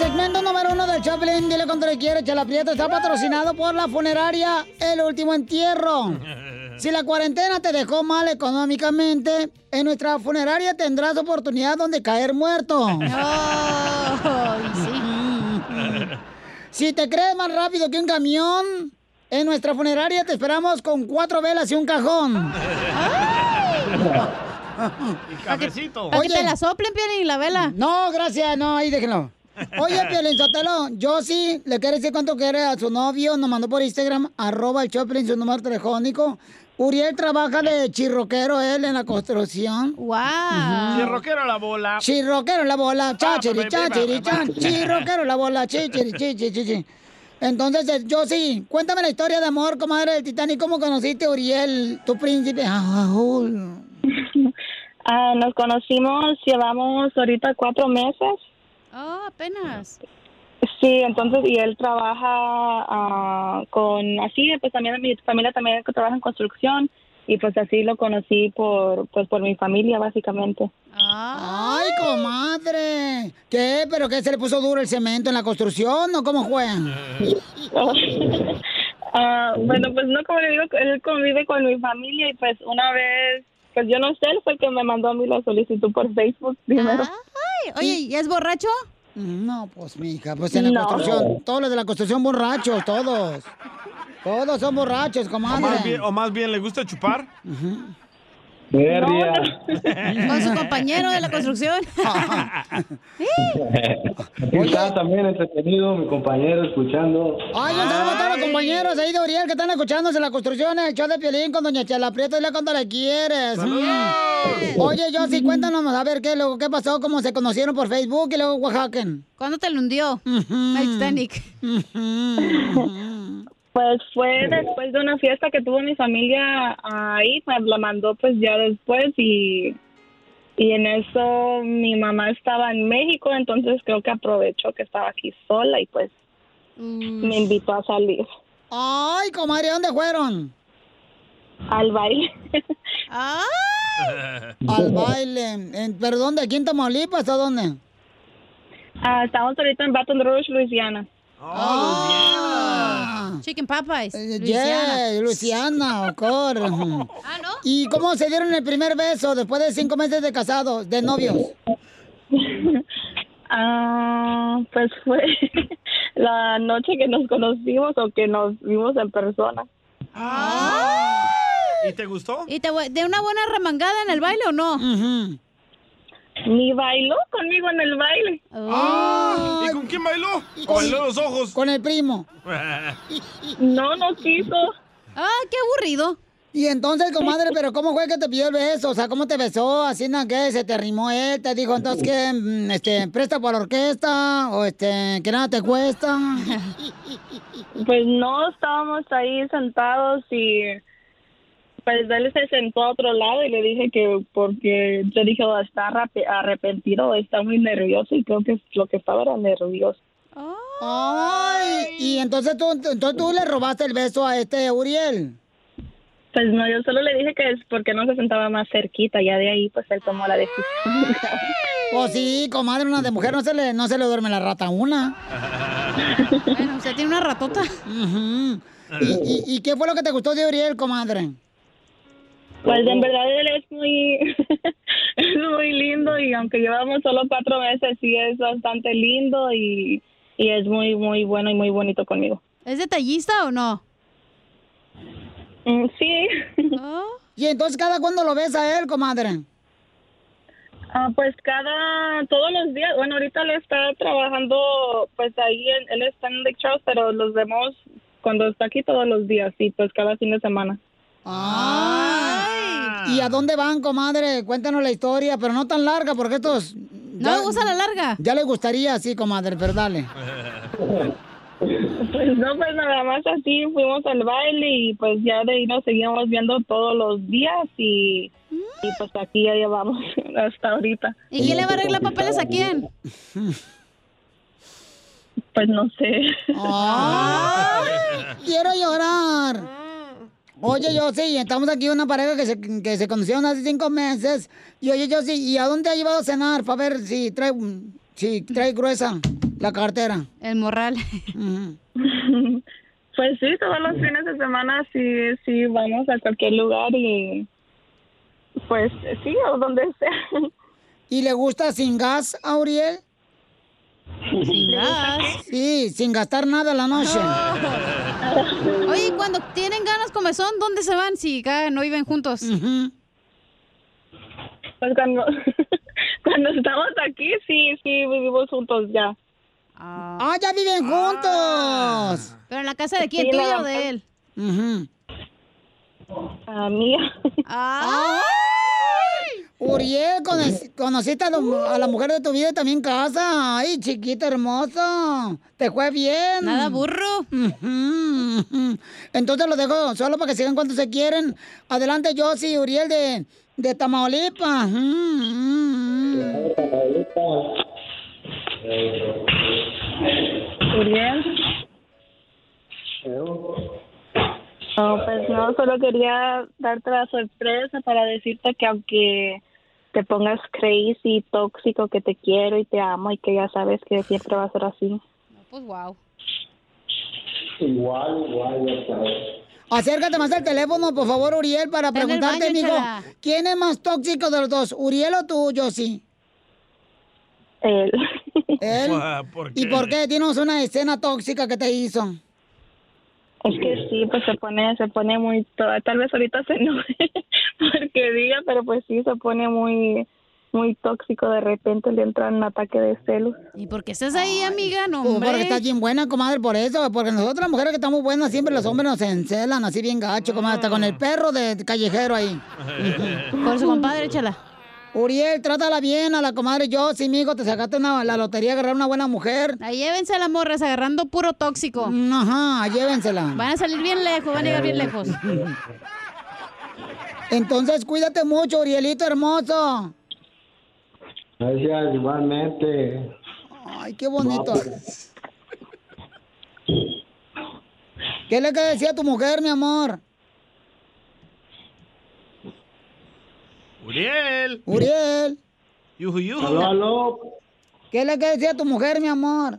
Speaker 1: segmento número uno del Chaplin, dile cuánto le quiere, Chela Prieto, está patrocinado por la funeraria El Último Entierro. [laughs] Si la cuarentena te dejó mal económicamente, en nuestra funeraria tendrás oportunidad donde caer muerto. [laughs] [laughs] Si te crees más rápido que un camión, en nuestra funeraria te esperamos con cuatro velas y un cajón.
Speaker 2: Y cafecito.
Speaker 6: Para que te la soplen, Piolín, la vela.
Speaker 1: No, gracias, no, ahí déjenlo. Oye, Piolín Sotelo, yo sí le quiero decir cuánto quiere a su novio. Nos mandó por Instagram, arroba el Choplin, su número telefónico. Uriel trabaja de chirroquero él en la construcción.
Speaker 6: ¡Wow!
Speaker 2: Chirroquero la bola.
Speaker 1: Chirroquero la bola, chachiri,
Speaker 2: baby,
Speaker 1: chachiri,
Speaker 2: ba, ba,
Speaker 1: chan, chirroquero la bola, chichiri, chichiri, chichiri. Entonces, eh, yo sí, cuéntame la historia de amor, comadre del Titanic. ¿Cómo conociste a Uriel, tu príncipe?
Speaker 22: Ah, nos conocimos, llevamos ahorita cuatro meses.
Speaker 6: Oh, apenas.
Speaker 22: Sí, entonces, y él trabaja ah, con, así, pues también mi familia también trabaja en construcción y pues así lo conocí por, pues por mi familia, básicamente.
Speaker 1: ¡Ay, comadre! ¿Qué? ¿Pero qué? ¿Se le puso duro el cemento en la construcción o cómo juegan? [laughs]
Speaker 22: Ah, bueno, pues no, como le digo, él convive con mi familia y pues una vez, pues yo no sé, él fue el que me mandó a mí la solicitud por Facebook primero.
Speaker 6: Ay, oye, ¿y es borracho?
Speaker 1: No, pues, mija, pues en la
Speaker 22: No.
Speaker 1: construcción, todos los de la construcción borrachos, todos. Todos son borrachos,
Speaker 2: O más,
Speaker 1: comadre.
Speaker 2: bien, o más bien, ¿le gusta chupar?
Speaker 6: Con su compañero de la construcción. [laughs]
Speaker 23: Aquí está también entretenido, mi compañero escuchando.
Speaker 1: Ay, un saludo a todos los compañeros ahí de Uriel que están escuchándose en la construcción, el show de Piolín con Doña Chela Prieto, dile cuando le quieres. Mm. Oye, yo sí, cuéntanos, a ver, ¿qué, luego, ¿qué pasó? ¿Cómo se conocieron por Facebook y luego Oaxaca?
Speaker 6: ¿Cuándo te lo hundió? Titanic.
Speaker 22: Pues fue después de una fiesta que tuvo mi familia ahí, me la mandó pues ya después y, y en eso mi mamá estaba en México, entonces creo que aprovechó que estaba aquí sola y pues me invitó a salir
Speaker 1: Ay, comadre, ¿dónde fueron?
Speaker 22: al baile.
Speaker 1: Al [laughs] baile. En- ¿Pero dónde? ¿Aquí en Tamaulipas o dónde?
Speaker 22: Ah, estamos ahorita en Baton Rouge, Luisiana.
Speaker 1: Ah.
Speaker 6: Chicken Popeyes.
Speaker 1: Yeah, Luciana, of course. [laughs]
Speaker 6: Ah, ¿no?
Speaker 1: ¿Y cómo se dieron el primer beso después de cinco meses de casados, de novios? [laughs]
Speaker 22: Ah, pues fue [laughs] la noche que nos conocimos o que nos vimos en persona.
Speaker 2: ¿Y te gustó?
Speaker 6: ¿Y te de una buena remangada en el baile o no?
Speaker 22: Ni bailó conmigo en el baile.
Speaker 2: ¿Y con quién bailó? ¿O bailó los ojos?
Speaker 1: Con el primo. [laughs]
Speaker 22: No, no quiso.
Speaker 6: Ah, qué aburrido.
Speaker 1: Y entonces, comadre, ¿pero cómo fue que te pidió el beso? O sea, ¿cómo te besó? ¿Así no que se te arrimó él? ¿Te dijo entonces que, mm, este, presta para la orquesta? ¿O este, que nada te cuesta? [laughs]
Speaker 22: Pues no, estábamos ahí sentados y pues él se sentó a otro lado y le dije que porque yo dije "Oh, está arrep- arrepentido, está muy nervioso y creo que lo que estaba era nervioso.
Speaker 1: Ay, y entonces tú, entonces tú le robaste el beso a este Uriel.
Speaker 22: Pues no, yo solo le dije que es porque no se sentaba más cerquita, ya de ahí pues él tomó la decisión. [laughs]
Speaker 1: Pues sí, comadre, una de mujer no se le, no se le duerme la rata a una.
Speaker 6: Bueno, usted tiene una ratota.
Speaker 1: Ujú. ¿Y, y, y qué fue lo que te gustó de Uriel, comadre?
Speaker 22: Pues en verdad él es muy, [laughs] es muy lindo y aunque llevamos solo cuatro meses, sí es bastante lindo y, y es muy, muy bueno y muy bonito conmigo.
Speaker 6: ¿Es detallista o no?
Speaker 22: Mm, sí. [laughs]
Speaker 1: ¿Y entonces cada cuándo lo ves a él, comadre?
Speaker 22: Ah, pues cada, todos los días, bueno, ahorita él está trabajando, pues ahí, en- él está en Lake Charles, pero los vemos cuando está aquí todos los días y pues cada fin de semana.
Speaker 1: Ay. ¿Y a dónde van, comadre? Cuéntanos la historia, pero no tan larga, porque estos...
Speaker 6: No me gusta la larga.
Speaker 1: Ya le gustaría, sí, comadre, pero dale. [laughs]
Speaker 22: Pues no, pues nada más así fuimos al baile y pues ya de ahí nos seguimos viendo todos los días y, y pues aquí ya llevamos [laughs] hasta ahorita.
Speaker 6: ¿Y quién le va a arreglar papeles a quién?
Speaker 22: Pues no sé.
Speaker 1: Ay, quiero llorar. Oye, yo sí, estamos aquí una pareja que se, que se conocieron hace cinco meses. Y oye, yo sí, ¿y a dónde ha llevado a cenar? Para ver si trae, si trae gruesa la cartera.
Speaker 6: El morral.
Speaker 22: Pues sí, todos los fines de semana sí, sí vamos a cualquier lugar y pues sí, o donde sea.
Speaker 1: ¿Y le gusta sin gas a Uriel?
Speaker 6: Sin gas.
Speaker 1: Sí, sin gastar nada la noche. [laughs]
Speaker 6: Oye, ¿y cuando tienen ganas comezón, ¿dónde se van si cada no viven juntos?
Speaker 22: Pues cuando, [laughs] cuando estamos aquí sí, sí vivimos juntos ya.
Speaker 1: Ah, ya viven juntos.
Speaker 6: Pero en la casa de quién,
Speaker 22: Sí,
Speaker 6: tuya o de él?
Speaker 22: Ah, mía.
Speaker 6: ¡Ay!
Speaker 1: Uriel, conoc- conociste a, lo- a la mujer de tu vida y también casa. Ay, chiquita hermosa. Te fue bien.
Speaker 6: Nada burro.
Speaker 1: Entonces lo dejo solo para que sigan cuando se quieren. Adelante, Josie, Uriel de, de Tamaulipas.
Speaker 22: Uriel. No, pues no, solo quería darte la sorpresa para decirte que aunque te pongas crazy tóxico, que te quiero y te amo y que ya sabes que siempre va a ser así.
Speaker 6: Pues wow.
Speaker 23: Igual, igual, ya sabes.
Speaker 1: Acércate más al teléfono, por favor, Uriel, para preguntarte,
Speaker 6: Chela.
Speaker 1: ¿quién es más tóxico de los dos, Uriel o tú, Josie?
Speaker 22: Él.
Speaker 1: ¿Él?
Speaker 2: ¿Por
Speaker 1: ¿Y por qué? Tienes una escena tóxica que te hizo.
Speaker 22: Es que sí, pues se pone, se pone muy, tal vez ahorita se enoje [laughs] porque diga, pero pues sí, se pone muy, muy tóxico, de repente le entra un ataque de celos.
Speaker 6: ¿Y por qué estás ahí, amiga? No, hombre.
Speaker 1: porque estás bien buena, comadre, por eso. Porque nosotros las mujeres que estamos buenas, siempre los hombres nos encelan así bien gacho, comadre. Hasta con el perro de callejero ahí. [laughs]
Speaker 6: Por su compadre, échala.
Speaker 1: Uriel, trátala bien a la comadre yo, sí, mijo, te sacaste una- la lotería, agarrar una buena mujer.
Speaker 6: Ahí llévense a las morras agarrando puro tóxico.
Speaker 1: Ajá, llévensela.
Speaker 6: Van a salir bien lejos, van a llegar bien lejos.
Speaker 1: Entonces, cuídate mucho, Urielito hermoso.
Speaker 23: Gracias, igualmente.
Speaker 1: Ay, qué bonito.
Speaker 23: No,
Speaker 1: ¿Qué le que decía a tu mujer, mi amor?
Speaker 2: Uriel.
Speaker 1: Uriel,
Speaker 2: Yuju, yuju.
Speaker 23: Aló, aló.
Speaker 1: ¿qué le que decía a tu mujer, mi amor?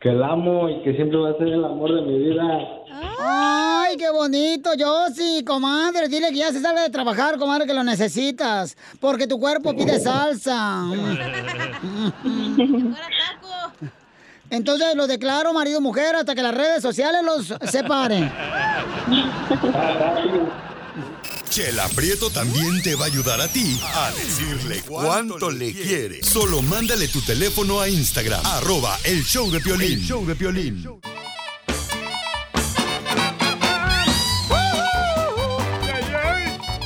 Speaker 23: Que la amo y que siempre va a ser el amor de mi vida.
Speaker 1: Ay, qué bonito, yo sí, comadre. Dile que ya se salga de trabajar, comadre, que lo necesitas. Porque tu cuerpo pide salsa. [laughs] Entonces lo declaro marido mujer hasta que las redes sociales los separen.
Speaker 3: Chela Prieto también te va a ayudar a ti a decirle cuánto le quiere. Solo mándale tu teléfono a Instagram, arroba el show de Piolín. El show de Piolín.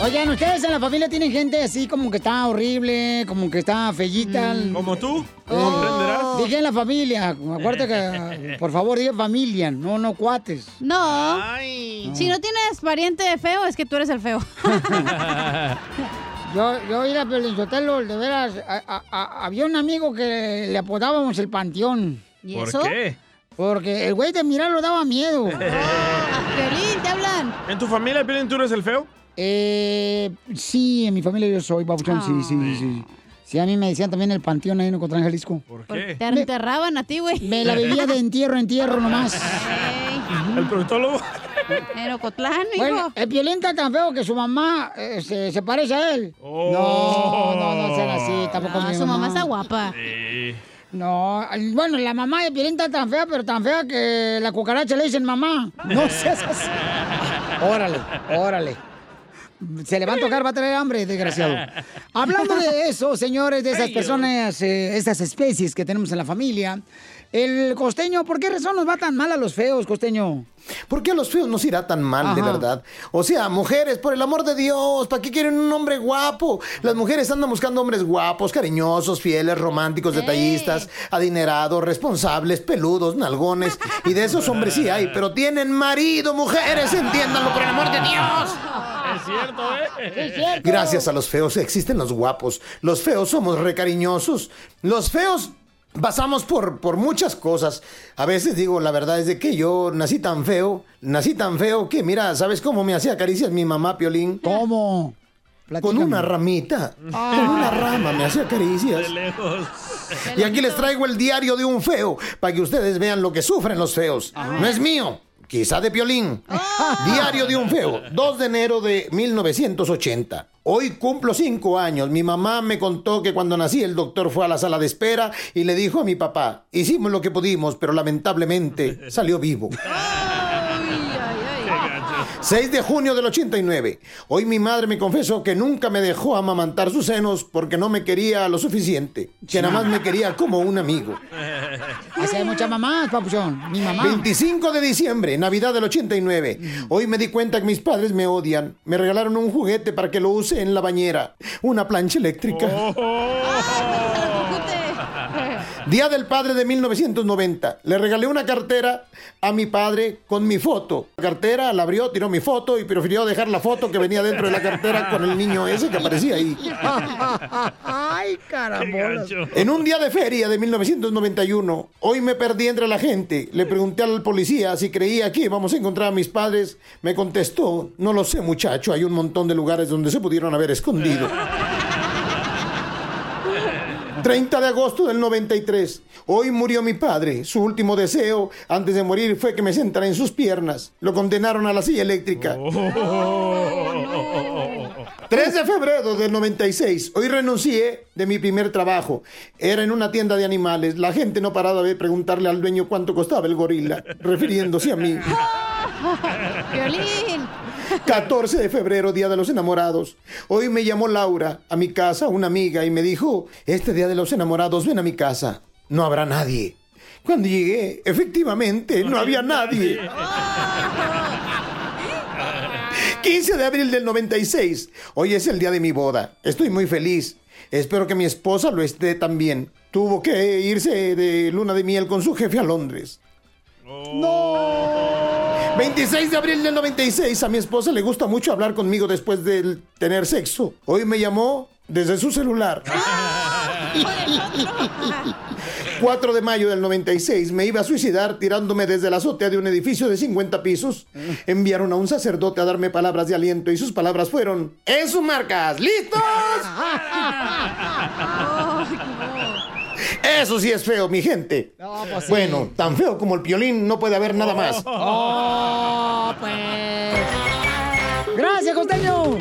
Speaker 1: Oigan, ¿ustedes en la familia tienen gente así como que está horrible, como que está fellita?
Speaker 2: ¿Como tú?
Speaker 1: Oh.
Speaker 2: ¿Comprenderás?
Speaker 1: Dije en la familia. Acuérdate que, [laughs] por favor, diga familia, no, no cuates.
Speaker 6: No. Si no tienes pariente feo, es que tú eres el feo. [laughs]
Speaker 1: Yo, yo ir a Pelizotelo, de veras, a- a- a- había un amigo que le apodábamos el panteón.
Speaker 6: ¿Y ¿Por eso? qué?
Speaker 1: Porque el güey de mirarlo daba miedo. [laughs]
Speaker 6: Violín, te hablan.
Speaker 2: ¿En tu familia, Piolín, tú eres el feo?
Speaker 1: Eh, sí, en mi familia yo soy babuchón, sí, sí, sí, sí. Sí, a mí me decían también el panteón ahí en Ocotlán, Jalisco.
Speaker 2: ¿Por
Speaker 6: Te enterraban a ti, güey.
Speaker 1: Me la vivía de entierro en entierro nomás.
Speaker 2: ¿El proctólogo?
Speaker 6: En Ocotlán, hijo.
Speaker 1: Bueno, el violín está tan feo que su mamá eh, se, se parece a él.
Speaker 2: Oh.
Speaker 1: No, no, no sean así, tampoco
Speaker 6: No,
Speaker 1: mi
Speaker 6: su mamá está guapa.
Speaker 1: No, bueno, la mamá de Piolín está tan fea, pero tan fea que la cucaracha le dicen mamá. No seas así. [laughs] Órale, órale. Se le va a tocar, va a traer hambre, desgraciado. [laughs] Hablando de eso, señores, de esas personas, eh, estas especies que tenemos en la familia, el costeño, ¿por qué razón nos va tan mal a los feos, costeño?
Speaker 11: ¿Por qué a los feos nos irá tan mal, de verdad? O sea, mujeres, por el amor de Dios, ¿para qué quieren un hombre guapo? Las mujeres andan buscando hombres guapos, cariñosos, fieles, románticos, detallistas, adinerados, responsables, peludos, nalgones. Y de esos hombres sí hay, pero tienen marido, mujeres, entiéndanlo, por el amor de Dios.
Speaker 2: Es cierto, ¿eh?
Speaker 11: Gracias a los feos existen los guapos. Los feos somos recariñosos. Los feos pasamos por, por muchas cosas. A veces digo, la verdad es de que yo nací tan feo, nací tan feo que, mira, ¿sabes cómo me hacía caricias mi mamá, Piolín?
Speaker 1: ¿Cómo?
Speaker 11: Con una ramita. Con una rama me hacía caricias.
Speaker 2: De lejos.
Speaker 11: Y aquí les traigo el diario de un feo, para que ustedes vean lo que sufren los feos. No es mío, quizá de Piolín. Diario de un feo, 2 de enero de 1980. Hoy cumplo cinco años. Mi mamá me contó que cuando nací el doctor fue a la sala de espera y le dijo a mi papá, hicimos lo que pudimos, pero lamentablemente salió vivo. 6 de junio del 89. Hoy mi madre me confesó que nunca me dejó amamantar sus senos porque no me quería lo suficiente, que nada más me quería como un amigo. [laughs]
Speaker 1: Así hay muchas mamás, papuchón. Mi mamá.
Speaker 11: 25 de diciembre, Navidad del 89. Hoy me di cuenta que mis padres me odian. Me regalaron un juguete para que lo use en la bañera. Una plancha eléctrica. Día del Padre de 1990. Le regalé una cartera a mi padre con mi foto. La cartera la abrió, tiró mi foto y prefirió dejar la foto que venía dentro de la cartera con el niño ese que aparecía ahí. [laughs]
Speaker 1: Ay, carambolas.
Speaker 11: En un día de feria de 1991, hoy me perdí entre la gente. Le pregunté al policía si creía que íbamos a encontrar a mis padres. Me contestó, no lo sé muchacho, hay un montón de lugares donde se pudieron haber escondido. [laughs] 30 de agosto del 93. Hoy murió mi padre. Su último deseo antes de morir fue que me sentara en sus piernas. Lo condenaron a la silla eléctrica. 3 de febrero del 96. Hoy renuncié de mi primer trabajo. Era en una tienda de animales. La gente no paraba de preguntarle al dueño cuánto costaba el gorila, refiriéndose a mí. [laughs]
Speaker 6: Violín.
Speaker 11: 14 de febrero, Día de los Enamorados. Hoy me llamó Laura a mi casa, una amiga, y me dijo, este Día de los Enamorados, ven a mi casa. No habrá nadie. Cuando llegué, efectivamente, no había nadie. 15 de abril del 96. Hoy es el día de mi boda. Estoy muy feliz. Espero que mi esposa lo esté también. Tuvo que irse de luna de miel con su jefe a Londres. ¡No! 26 de abril del 96. A mi esposa le gusta mucho hablar conmigo después de tener sexo. Hoy me llamó desde su celular. [laughs] 4 de mayo del 96. Me iba a suicidar tirándome desde la azotea de un edificio de 50 pisos. Enviaron a un sacerdote a darme palabras de aliento y sus palabras fueron: ¡En sus marcas! ¿Listos? [laughs] Eso sí es feo, mi gente.
Speaker 1: pues sí.
Speaker 11: Bueno, tan feo como el piolín no puede haber nada más.
Speaker 1: Oh, pues. Gracias, costeño.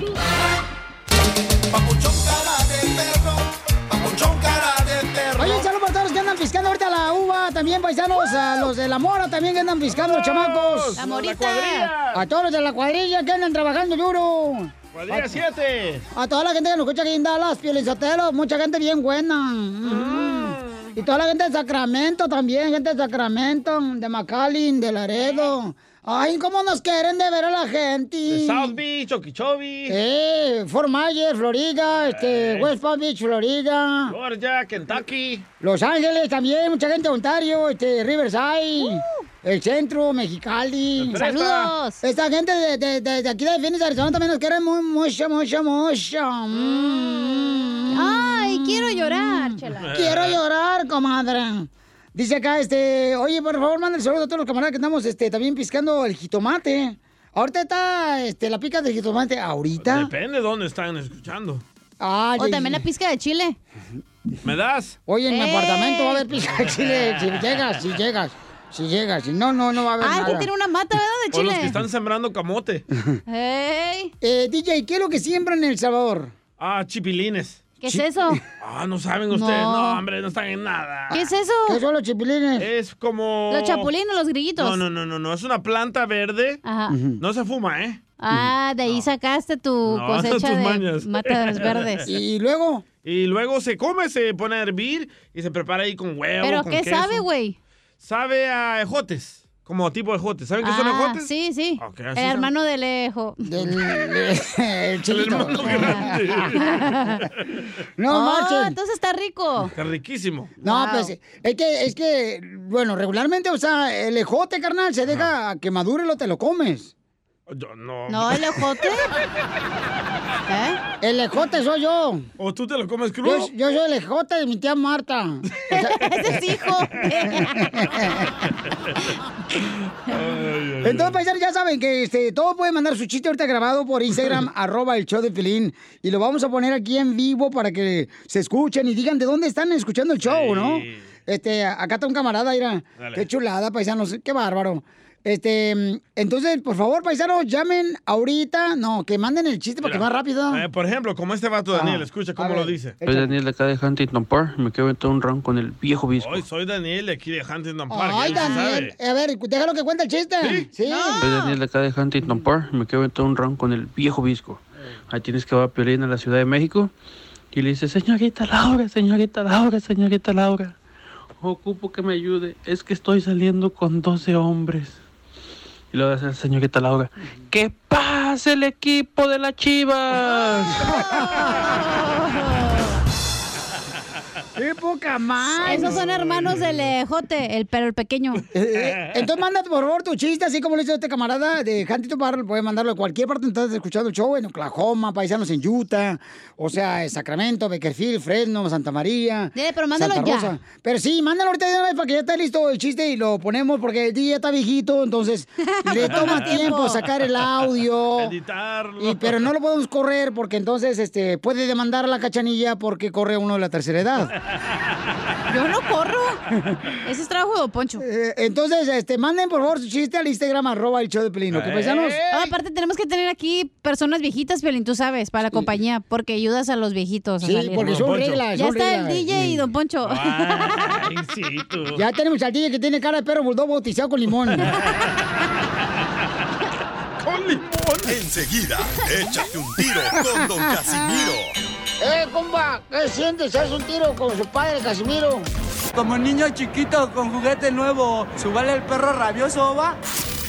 Speaker 1: Oye, saludos para todos los que andan piscando ahorita la uva, también paisanos, a los de la mora también que andan piscando los chamacos.
Speaker 6: La morita.
Speaker 1: A todos los de la cuadrilla que andan trabajando duro.
Speaker 2: Cuadrilla 7.
Speaker 1: A toda la gente que nos escucha aquí en Dallas, Piolizotelo, mucha gente bien buena. Ujú. Y toda la gente de Sacramento también, gente de Sacramento, de McAllen, de Laredo. Ay, cómo nos quieren de ver a la gente.
Speaker 2: De South Beach, Okeechobee.
Speaker 1: Eh, Fort Myers, Florida, este, West Palm Beach, Florida.
Speaker 2: Georgia, Kentucky.
Speaker 1: Los Ángeles también, mucha gente de Ontario, este, Riverside, el centro, Mexicali.
Speaker 6: Saludos.
Speaker 1: Esta gente de, de- de- de aquí de Phoenix, Arizona también nos quiere mu- mucho, mucho, mucho. Mm.
Speaker 6: Ay, quiero llorar, chela. [laughs]
Speaker 1: Quiero llorar, comadre. Dice acá, este, oye, por favor, manda el saludo a todos los camaradas que andamos este, también piscando el jitomate. Ahorita está este, la pica del jitomate. ¿Ahorita?
Speaker 2: Depende de dónde están escuchando.
Speaker 1: Ah,
Speaker 6: O también la pizca de chile.
Speaker 2: ¿Me das?
Speaker 1: Oye, en mi
Speaker 6: ¡Ey!
Speaker 1: apartamento va a haber pizza de chile. Si [laughs] llegas, si llegas, si llegas. Si no, no, no va a haber
Speaker 6: Ah,
Speaker 1: nada.
Speaker 6: que tiene una mata, ¿verdad? De
Speaker 2: O los que
Speaker 6: chile.
Speaker 2: están sembrando camote. [laughs]
Speaker 6: ¡Ey!
Speaker 1: Eh, DJ, ¿qué es lo que siembran en El Salvador?
Speaker 2: Ah, chipilines.
Speaker 6: ¿Qué es eso?
Speaker 2: Ah, no saben ustedes.
Speaker 6: No.
Speaker 2: No, hombre, no están en nada.
Speaker 6: ¿Qué es eso?
Speaker 1: ¿Qué son los chipilines?
Speaker 2: Es como...
Speaker 6: Los chapulines, los grillitos.
Speaker 2: No, no, no, no, no. Es una planta verde.
Speaker 6: Ajá.
Speaker 2: No se fuma, ¿eh?
Speaker 6: Ah, de ahí sacaste tu
Speaker 2: No,
Speaker 6: cosecha
Speaker 2: tus
Speaker 6: de
Speaker 2: mañas.
Speaker 6: matas [laughs] verdes.
Speaker 1: ¿Y luego?
Speaker 2: Y luego se come, se pone a hervir y se prepara ahí con huevo.
Speaker 6: ¿Pero
Speaker 2: con
Speaker 6: qué
Speaker 2: queso.
Speaker 6: sabe, güey?
Speaker 2: Sabe a ejotes. Como tipo ejotes. ¿Saben qué son
Speaker 6: Ah,
Speaker 2: ejotes?
Speaker 6: sí, sí.
Speaker 2: Así
Speaker 6: El hermano del ejo. [laughs]
Speaker 1: Del
Speaker 2: hermano grande.
Speaker 1: No,
Speaker 6: Oh,
Speaker 1: marchen.
Speaker 6: entonces está rico.
Speaker 2: Qué riquísimo.
Speaker 1: No,
Speaker 6: Wow.
Speaker 1: pues es que, es que, bueno, regularmente, o sea, el ejote, carnal, se deja a que madure y lo te lo comes.
Speaker 2: Yo no.
Speaker 6: No, el [laughs] ejote. ¿Eh?
Speaker 1: El ejote soy yo.
Speaker 2: ¿O tú te lo comes crudo?
Speaker 1: Yo, yo soy el ejote de mi tía Marta. O [laughs] sea,
Speaker 6: Ese es hijo. [laughs]
Speaker 1: Entonces, paisanos, ya saben que este, todo puede mandar su chiste ahorita grabado por Instagram, arroba el show de Filín. Y lo vamos a poner aquí en vivo para que se escuchen y digan de dónde están escuchando el show, ¿no? Este, acá está un camarada, mira.
Speaker 2: Dale.
Speaker 1: Qué chulada, paisanos, qué bárbaro. Este, entonces, por favor, paisanos, llamen ahorita. No, que manden el chiste porque
Speaker 2: Mira,
Speaker 1: más rápido.
Speaker 2: eh, por ejemplo, como este vato Daniel,
Speaker 1: Ah,
Speaker 2: escucha cómo
Speaker 1: ver.
Speaker 2: lo dice.
Speaker 24: Soy Daniel de acá de Huntington Park. Me quedo en todo un round con el viejo visco.
Speaker 2: Hoy soy Daniel de aquí de Huntington Park.
Speaker 1: Ay,
Speaker 2: sí
Speaker 1: Daniel.
Speaker 2: sabe.
Speaker 1: A ver, déjalo que cuente el chiste. Sí.
Speaker 24: Soy Daniel de acá de Huntington Park. Me quedo en todo un round con el viejo visco. Ahí tienes que va a Piolín a la Ciudad de México. Y le dice, señorita Laura, señorita Laura, señorita Laura. Ocupo que me ayude. Es que estoy saliendo con 12 hombres. Y luego dice la señorita Laura, ¡que pase el equipo de las chivas! [laughs]
Speaker 1: ¡Qué poca más!
Speaker 6: Esos son hermanos del eh, Jote, el pero el pequeño.
Speaker 1: Eh, Entonces manda por favor tu chiste, así como lo hizo este camarada de Huntington Park, puede mandarlo a cualquier parte donde estés escuchando el show, en Oklahoma, paisanos en Utah, o sea, en Sacramento, Beckerfield, Fresno, Santa María.
Speaker 6: Dile, pero mándalo
Speaker 1: Santa
Speaker 6: ya.
Speaker 1: Pero sí, mándalo ahorita de una vez para que ya esté listo el chiste y lo ponemos porque el día está viejito, entonces [laughs] le toma
Speaker 6: Tiempo.
Speaker 1: tiempo sacar el audio.
Speaker 2: Editarlo.
Speaker 1: Y, pero no lo podemos correr porque entonces este puede demandar a la cachanilla porque corre uno de la tercera edad. [laughs]
Speaker 6: Yo no corro. Ese es trabajo de Poncho.
Speaker 1: Eh, entonces, este, manden por favor su chiste al Instagram, arroba el show de Pelino. ¿Qué paisanos?
Speaker 6: Ah, aparte tenemos que tener aquí personas viejitas, Piolín, tú sabes, para la compañía, porque ayudas a los viejitos a
Speaker 1: Sí,
Speaker 6: salir.
Speaker 1: porque son Don reglas,
Speaker 6: Ya
Speaker 1: son
Speaker 6: está
Speaker 1: reglas.
Speaker 6: el DJ y Don Poncho.
Speaker 2: Ay, [laughs] sí, tú.
Speaker 1: Ya tenemos al DJ que tiene cara de perro bulldog bautizado con limón. [laughs]
Speaker 2: Con limón.
Speaker 3: Enseguida, échate un tiro con Don Casimiro.
Speaker 1: ¡Eh, compa! ¿Qué sientes? ¿Haz un tiro con su padre, Casimiro?
Speaker 25: Como niño chiquito con juguete nuevo, ¿subale el perro rabioso, va?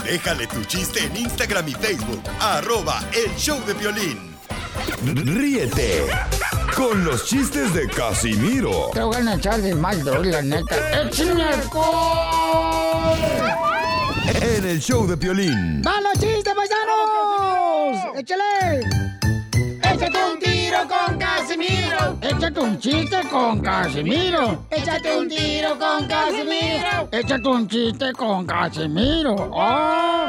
Speaker 3: Déjale tu chiste en Instagram y Facebook. Arroba El Show de Violín.
Speaker 26: Ríete con los chistes de Casimiro
Speaker 1: Te voy a echar de mal, droga, la neta. ¡Échame alcohol!
Speaker 26: en el show de Piolín.
Speaker 1: ¡Vamos, chiste, paisanos! ¡Échale! Échate un tiro con Casimiro. Échate un chiste con Casimiro. Échate un tiro con Casimiro. Échate un chiste con Casimiro. ¡Oh!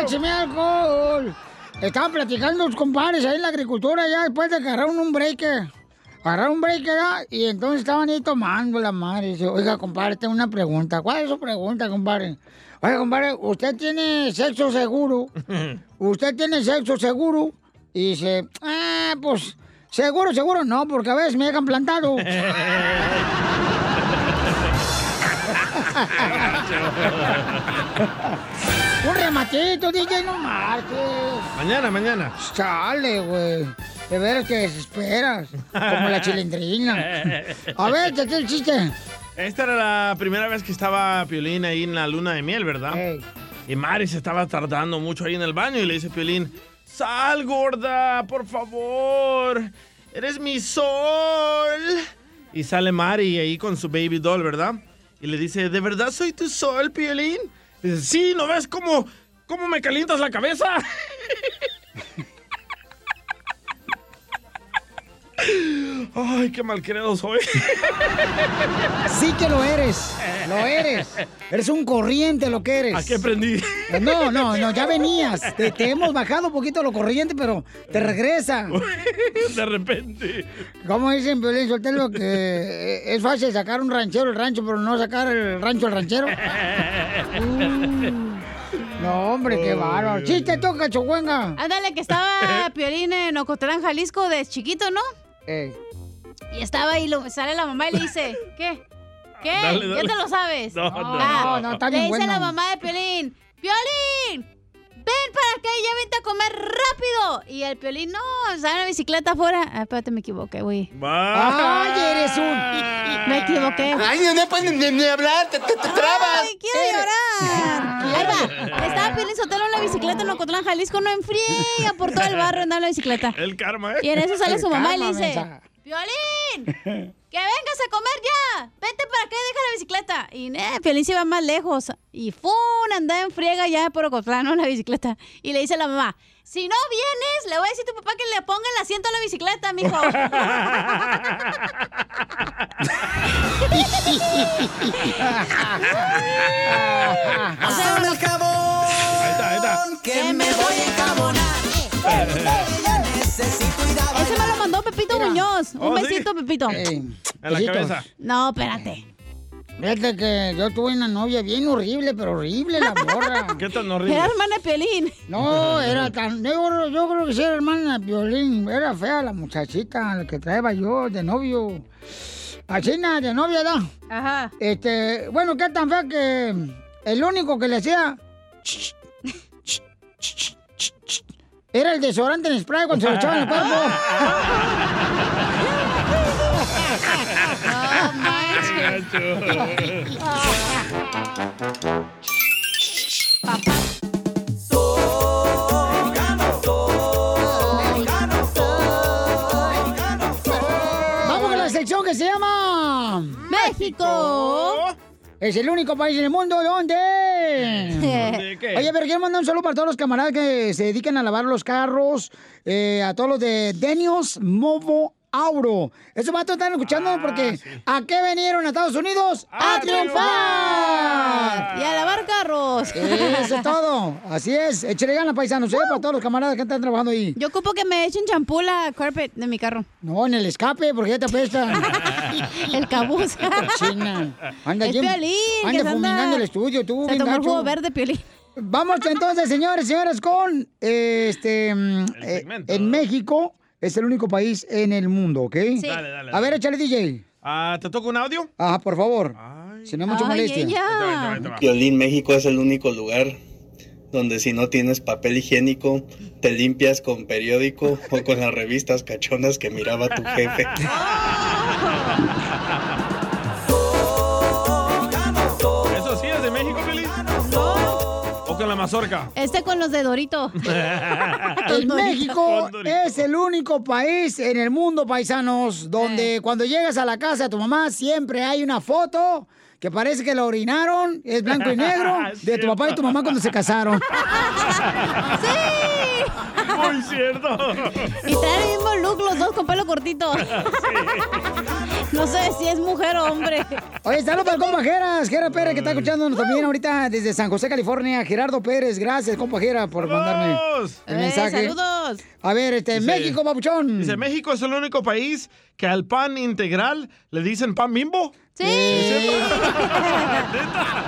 Speaker 1: ¡Échame alcohol! Estaban platicando los compadres ahí en la agricultura ya después de que agarraron un break. Agarraron un break ¿verdad? y entonces estaban ahí tomando la madre. Dice, oiga, compadre, tengo una pregunta. ¿Cuál es su pregunta, compadre? Oiga, compadre, ¿usted tiene sexo seguro? [laughs] ¿Usted tiene sexo seguro? Y dice, ah, pues, seguro, seguro no, porque a veces me dejan plantado. [laughs] [laughs] Un rematito, DJ, no marches.
Speaker 2: Mañana, mañana.
Speaker 1: Chale, güey. De veras que desesperas. Como la chilindrina. A ver, ¿qué el chiste?
Speaker 2: Esta era la primera vez que estaba Piolín ahí en la luna de miel, ¿verdad? Y Mari se estaba tardando mucho ahí en el baño y le dice Piolín, sal gorda, por favor, eres mi sol. Y sale Mari ahí con su baby doll, ¿verdad? Y le dice, ¿de verdad soy tu sol, Piolín? Dice, sí, ¿no ves cómo, cómo me calientas la cabeza? [laughs] Ay, qué mal creado soy.
Speaker 1: Sí que lo eres. Lo eres. Eres un corriente lo que eres.
Speaker 2: ¿A qué aprendí?
Speaker 1: No, no, no, ya venías. Te, te hemos bajado un poquito lo corriente, pero te regresa.
Speaker 2: De repente.
Speaker 1: Como dicen Violín Sotelo que eh, es fácil sacar un ranchero el rancho, pero no sacar el rancho el ranchero. Uh, [laughs] no, hombre, qué bárbaro. Sí, te toca, Chocuenga.
Speaker 6: Ándale, que estaba Piolín en Ocotlán, Jalisco, de chiquito, ¿no? Y estaba ahí, lo, sale la mamá y le dice, [laughs] ¿qué? ¿Qué?
Speaker 1: Dale, dale.
Speaker 6: ¿Ya te lo sabes?
Speaker 1: No, no, no, no, está bien
Speaker 6: Le dice
Speaker 1: bueno.
Speaker 6: la mamá de Piolín, ¡Piolín! ¡Ven para acá y ya vente a comer rápido! Y el Piolín, no, sale la bicicleta afuera. Ah, espérate, me equivoqué, güey.
Speaker 1: ¡Ay, eres un... [laughs]
Speaker 6: Me equivoqué.
Speaker 25: Ay, no puedes ni, ni hablar, te, te, te trabas.
Speaker 6: ¡Ay, quiero llorar! Ahí va. Estaba Piolín Sotelo en la bicicleta en Ocotlán, Jalisco, no enfriega por todo el barrio andando en la bicicleta.
Speaker 2: El karma, ¿eh?
Speaker 6: Y en eso sale
Speaker 2: El
Speaker 6: su mamá y le dice,
Speaker 2: mensa.
Speaker 6: ¡Piolín! ¡Que vengas a comer ya! ¡Vente para acá y deja la bicicleta! Y eh, Piolín se iba más lejos. Y ¡fum! Andaba en friega ya por Ocotlán, ¿no? La bicicleta. Y le dice a la mamá, si no vienes, le voy a decir a tu papá que le ponga el asiento a la bicicleta, mijo. [laughs]
Speaker 25: Pásame el jabón.
Speaker 2: Ahí está, ahí está.
Speaker 25: Que me voy a encabonar. [laughs]
Speaker 6: Ese me lo mandó Pepito Muñoz. Un
Speaker 2: ¿Oh, sí?
Speaker 6: besito, Pepito.
Speaker 2: En la cabeza.
Speaker 6: No, espérate.
Speaker 1: Fíjate que yo tuve una novia bien horrible, pero horrible la morra. [laughs]
Speaker 2: ¿Qué tan horrible?
Speaker 6: Era hermana de Piolín.
Speaker 1: No, era tan... Yo, yo creo que sí era hermana de violín. Era fea la muchachita la que traía yo de novio. Así nada, de novia, ¿da?
Speaker 6: Ajá.
Speaker 1: Este, bueno, qué tan fea que el único que le hacía... [laughs] Era el desodorante en spray cuando se lo echaba en el cuerpo. Vamos con la sección que se llama
Speaker 6: México.
Speaker 1: Es el único país en el mundo donde. [laughs]
Speaker 6: ¿Dónde qué?
Speaker 1: Oye, pero quiero mandar un saludo para todos los camaradas que se dedican a lavar los carros, eh, a todos los de Denios Movo Auro. Esos vatos están escuchando porque ¿a qué vinieron a Estados Unidos? ¡A, triunfar!
Speaker 6: Y a lavar carros.
Speaker 1: Eso es todo. Así es. Échale ganas, paisanos, ¿eh? Para todos los camaradas que están trabajando ahí.
Speaker 6: Yo ocupo que me echen champú la carpet de mi carro.
Speaker 1: No, en el escape, porque ya te apesta. [laughs]
Speaker 6: el cabuz.
Speaker 1: China. Anda,
Speaker 6: Es
Speaker 1: bien-
Speaker 6: Piolín,
Speaker 1: Anda
Speaker 6: se anda-
Speaker 1: fumigando el estudio, tú,
Speaker 6: Se tomó el jugo verde, Piolín.
Speaker 1: Vamos entonces, señores, señoras, con eh, este mm, eh, en México es el único país en el mundo, ¿ok?
Speaker 2: Sí. Dale, dale,
Speaker 1: A ver, échale DJ.
Speaker 2: Ah, ¿Te toca un audio?
Speaker 1: Ajá, por favor. Si no mucho
Speaker 6: Ay,
Speaker 1: molestia.
Speaker 6: ella.
Speaker 27: Violín, México es el único lugar donde si no tienes papel higiénico, te limpias con periódico o con las revistas cachonas que miraba tu jefe. [laughs]
Speaker 2: ¿O con la mazorca?
Speaker 6: Este con los de Dorito.
Speaker 1: En México es el único país en el mundo, paisanos, donde cuando llegas a la casa de tu mamá siempre hay una foto que parece que la orinaron, es blanco y negro, [laughs] de tu papá y tu mamá cuando se casaron. [laughs]
Speaker 2: Muy cierto.
Speaker 6: Y traen el mismo look los dos con pelo cortito. [laughs] No sé si es mujer o hombre.
Speaker 1: Oye, saludos para el compa Geras, Gera Pérez, que está escuchándonos también ahorita desde San José, California. Gerardo Pérez, gracias, compa Gera, por mandarme el
Speaker 2: Eh,
Speaker 1: mensaje.
Speaker 2: saludos.
Speaker 1: A ver, este,
Speaker 2: Dice-
Speaker 1: México, papuchón.
Speaker 2: Dice, México es el único país que al pan integral le dicen pan bimbo.
Speaker 6: Sí. [laughs]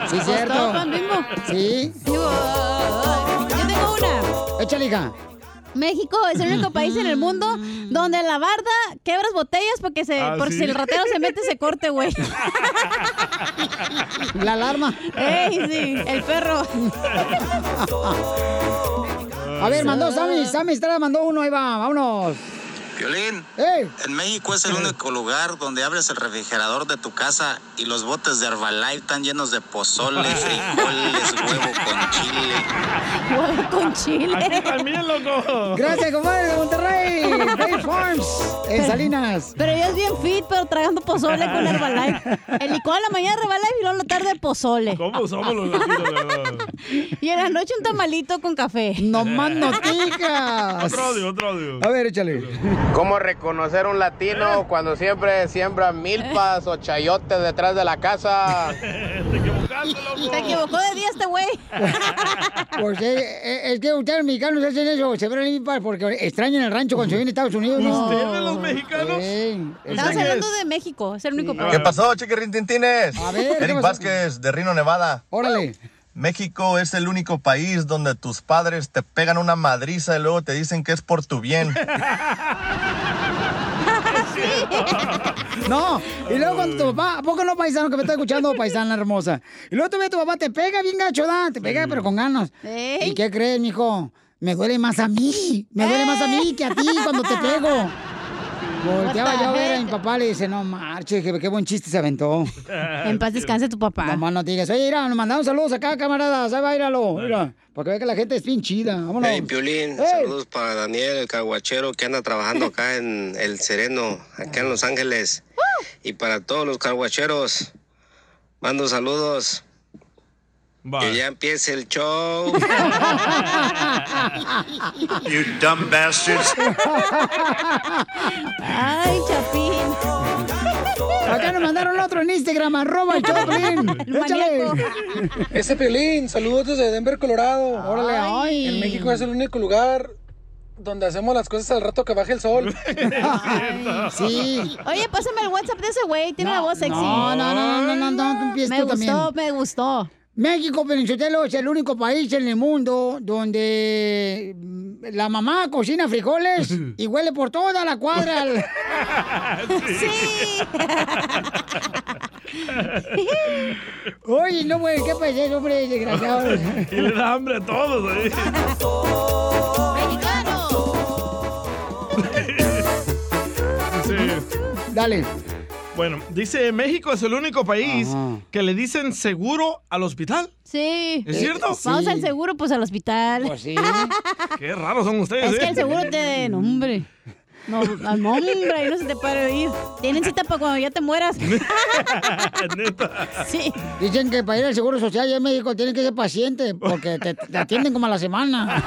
Speaker 1: Sí, cierto.
Speaker 6: ¿Todo pan Bimbo?
Speaker 1: Sí.
Speaker 6: Yo tengo una.
Speaker 1: Échale, hija.
Speaker 6: México es el único país en el mundo [laughs] donde la barda quebras botellas porque se,
Speaker 1: Ah,
Speaker 6: por
Speaker 1: ¿sí?
Speaker 6: si el ratero se mete se corte, güey.
Speaker 1: La alarma.
Speaker 6: Ey, sí, el perro.
Speaker 1: A ver, mandó Sammy, Sammy Estrada mandó uno, ahí va, vámonos.
Speaker 28: Violín,
Speaker 1: ¡Ey!
Speaker 28: en México es el único lugar donde abres el refrigerador de tu casa y los botes de Herbalife están llenos de pozole, [laughs] frijoles, huevo con chile.
Speaker 6: Huevo con chile.
Speaker 2: Aquí también, loco.
Speaker 1: Gracias, compadre de Monterrey. Bay Farms, en Salinas.
Speaker 6: Pero ella es bien fit, pero tragando pozole con Herbalife. [laughs] El licuado en la mañana Herbalife y luego en la tarde pozole.
Speaker 2: ¿Cómo somos los latinos? [laughs]
Speaker 6: Y en la noche un tamalito con café.
Speaker 1: No más noticas.
Speaker 2: Otro audio, otro audio.
Speaker 1: A ver, échale.
Speaker 29: ¿Cómo reconocer un latino cuando siempre siembra milpas o chayotes detrás de la casa? [laughs]
Speaker 6: Se equivocó de día este güey. [laughs]
Speaker 1: Pues eh, eh, es que ustedes los mexicanos hacen eso, se ven limpas porque extrañan el rancho cuando se viene a Estados Unidos. ¿no?
Speaker 2: ¿Ustedes, los mexicanos?
Speaker 1: Sí.
Speaker 6: Estamos hablando de México, es el único país.
Speaker 30: ¿Qué pasó, chiquirrin tintines?
Speaker 1: A ver, ¿qué
Speaker 30: Eric? Vázquez, de Rino, Nevada.
Speaker 1: Órale.
Speaker 30: México es el único país donde tus padres te pegan una madriza y luego te dicen que es por tu bien. [laughs]
Speaker 1: No, y luego cuando tu papá, ¿a poco no paisano que me está escuchando, paisana hermosa? Y luego tú ves a tu papá, te pega bien gacho, ¿da? Te pega, pero con ganas. ¿Y qué crees, mijo? Me duele más a mí, me duele más a mí que a ti cuando te pego. Volteaba yo a ver a mi papá, le dice, no marche, qué, qué buen chiste se aventó. [laughs]
Speaker 6: En paz descanse tu papá.
Speaker 1: No más no digas, oye, mira, nos mandamos saludos acá, camaradas, ahí va, íralo, mira, para que vea que la gente es bien chida, vámonos.
Speaker 31: Hey, Piolín,
Speaker 1: Hey.
Speaker 31: saludos para Daniel, el caguachero que anda trabajando acá en El Sereno, acá en Los Ángeles. Y para todos los caguacheros, mando saludos. Que ya empiece el show.
Speaker 32: You dumb bastards.
Speaker 6: Ay, Chapín.
Speaker 1: Acá nos mandaron otro en Instagram, arroba el Choplin. Échale.
Speaker 33: Ese Piolín, saludos desde Denver, Colorado.
Speaker 1: Órale, ay.
Speaker 33: En México es el único lugar donde hacemos las cosas al rato que baje el sol.
Speaker 1: sí.
Speaker 6: Oye, pásame el WhatsApp de ese güey. Tiene una voz sexy.
Speaker 1: No, no, no, no, no, no, empiezas
Speaker 6: Me gustó,
Speaker 1: también.
Speaker 6: me gustó.
Speaker 1: México, Peninchotelo, es el único país en el mundo donde mm, la mamá cocina frijoles [laughs] y huele por toda la cuadra. al- [laughs] [laughs] Oye, no, güey, ¿qué pasó, hombre, desgraciado?
Speaker 2: y le da hambre a todos. ¿eh? Sí.
Speaker 1: Dale.
Speaker 2: Bueno, dice México es el único país que le dicen seguro al hospital.
Speaker 6: Sí.
Speaker 2: ¿Es cierto?
Speaker 6: Vamos al seguro, pues al hospital.
Speaker 1: Pues sí. [laughs]
Speaker 2: Qué raros son ustedes,
Speaker 6: Es que
Speaker 2: ¿eh?
Speaker 6: el seguro te... No, hombre. No, al nombre, ahí no se te puede oír. Tienen cita para cuando ya te mueras. [laughs] Sí.
Speaker 1: Dicen que para ir al Seguro Social allá en México tienen que ser paciente porque te, te atienden como a la semana.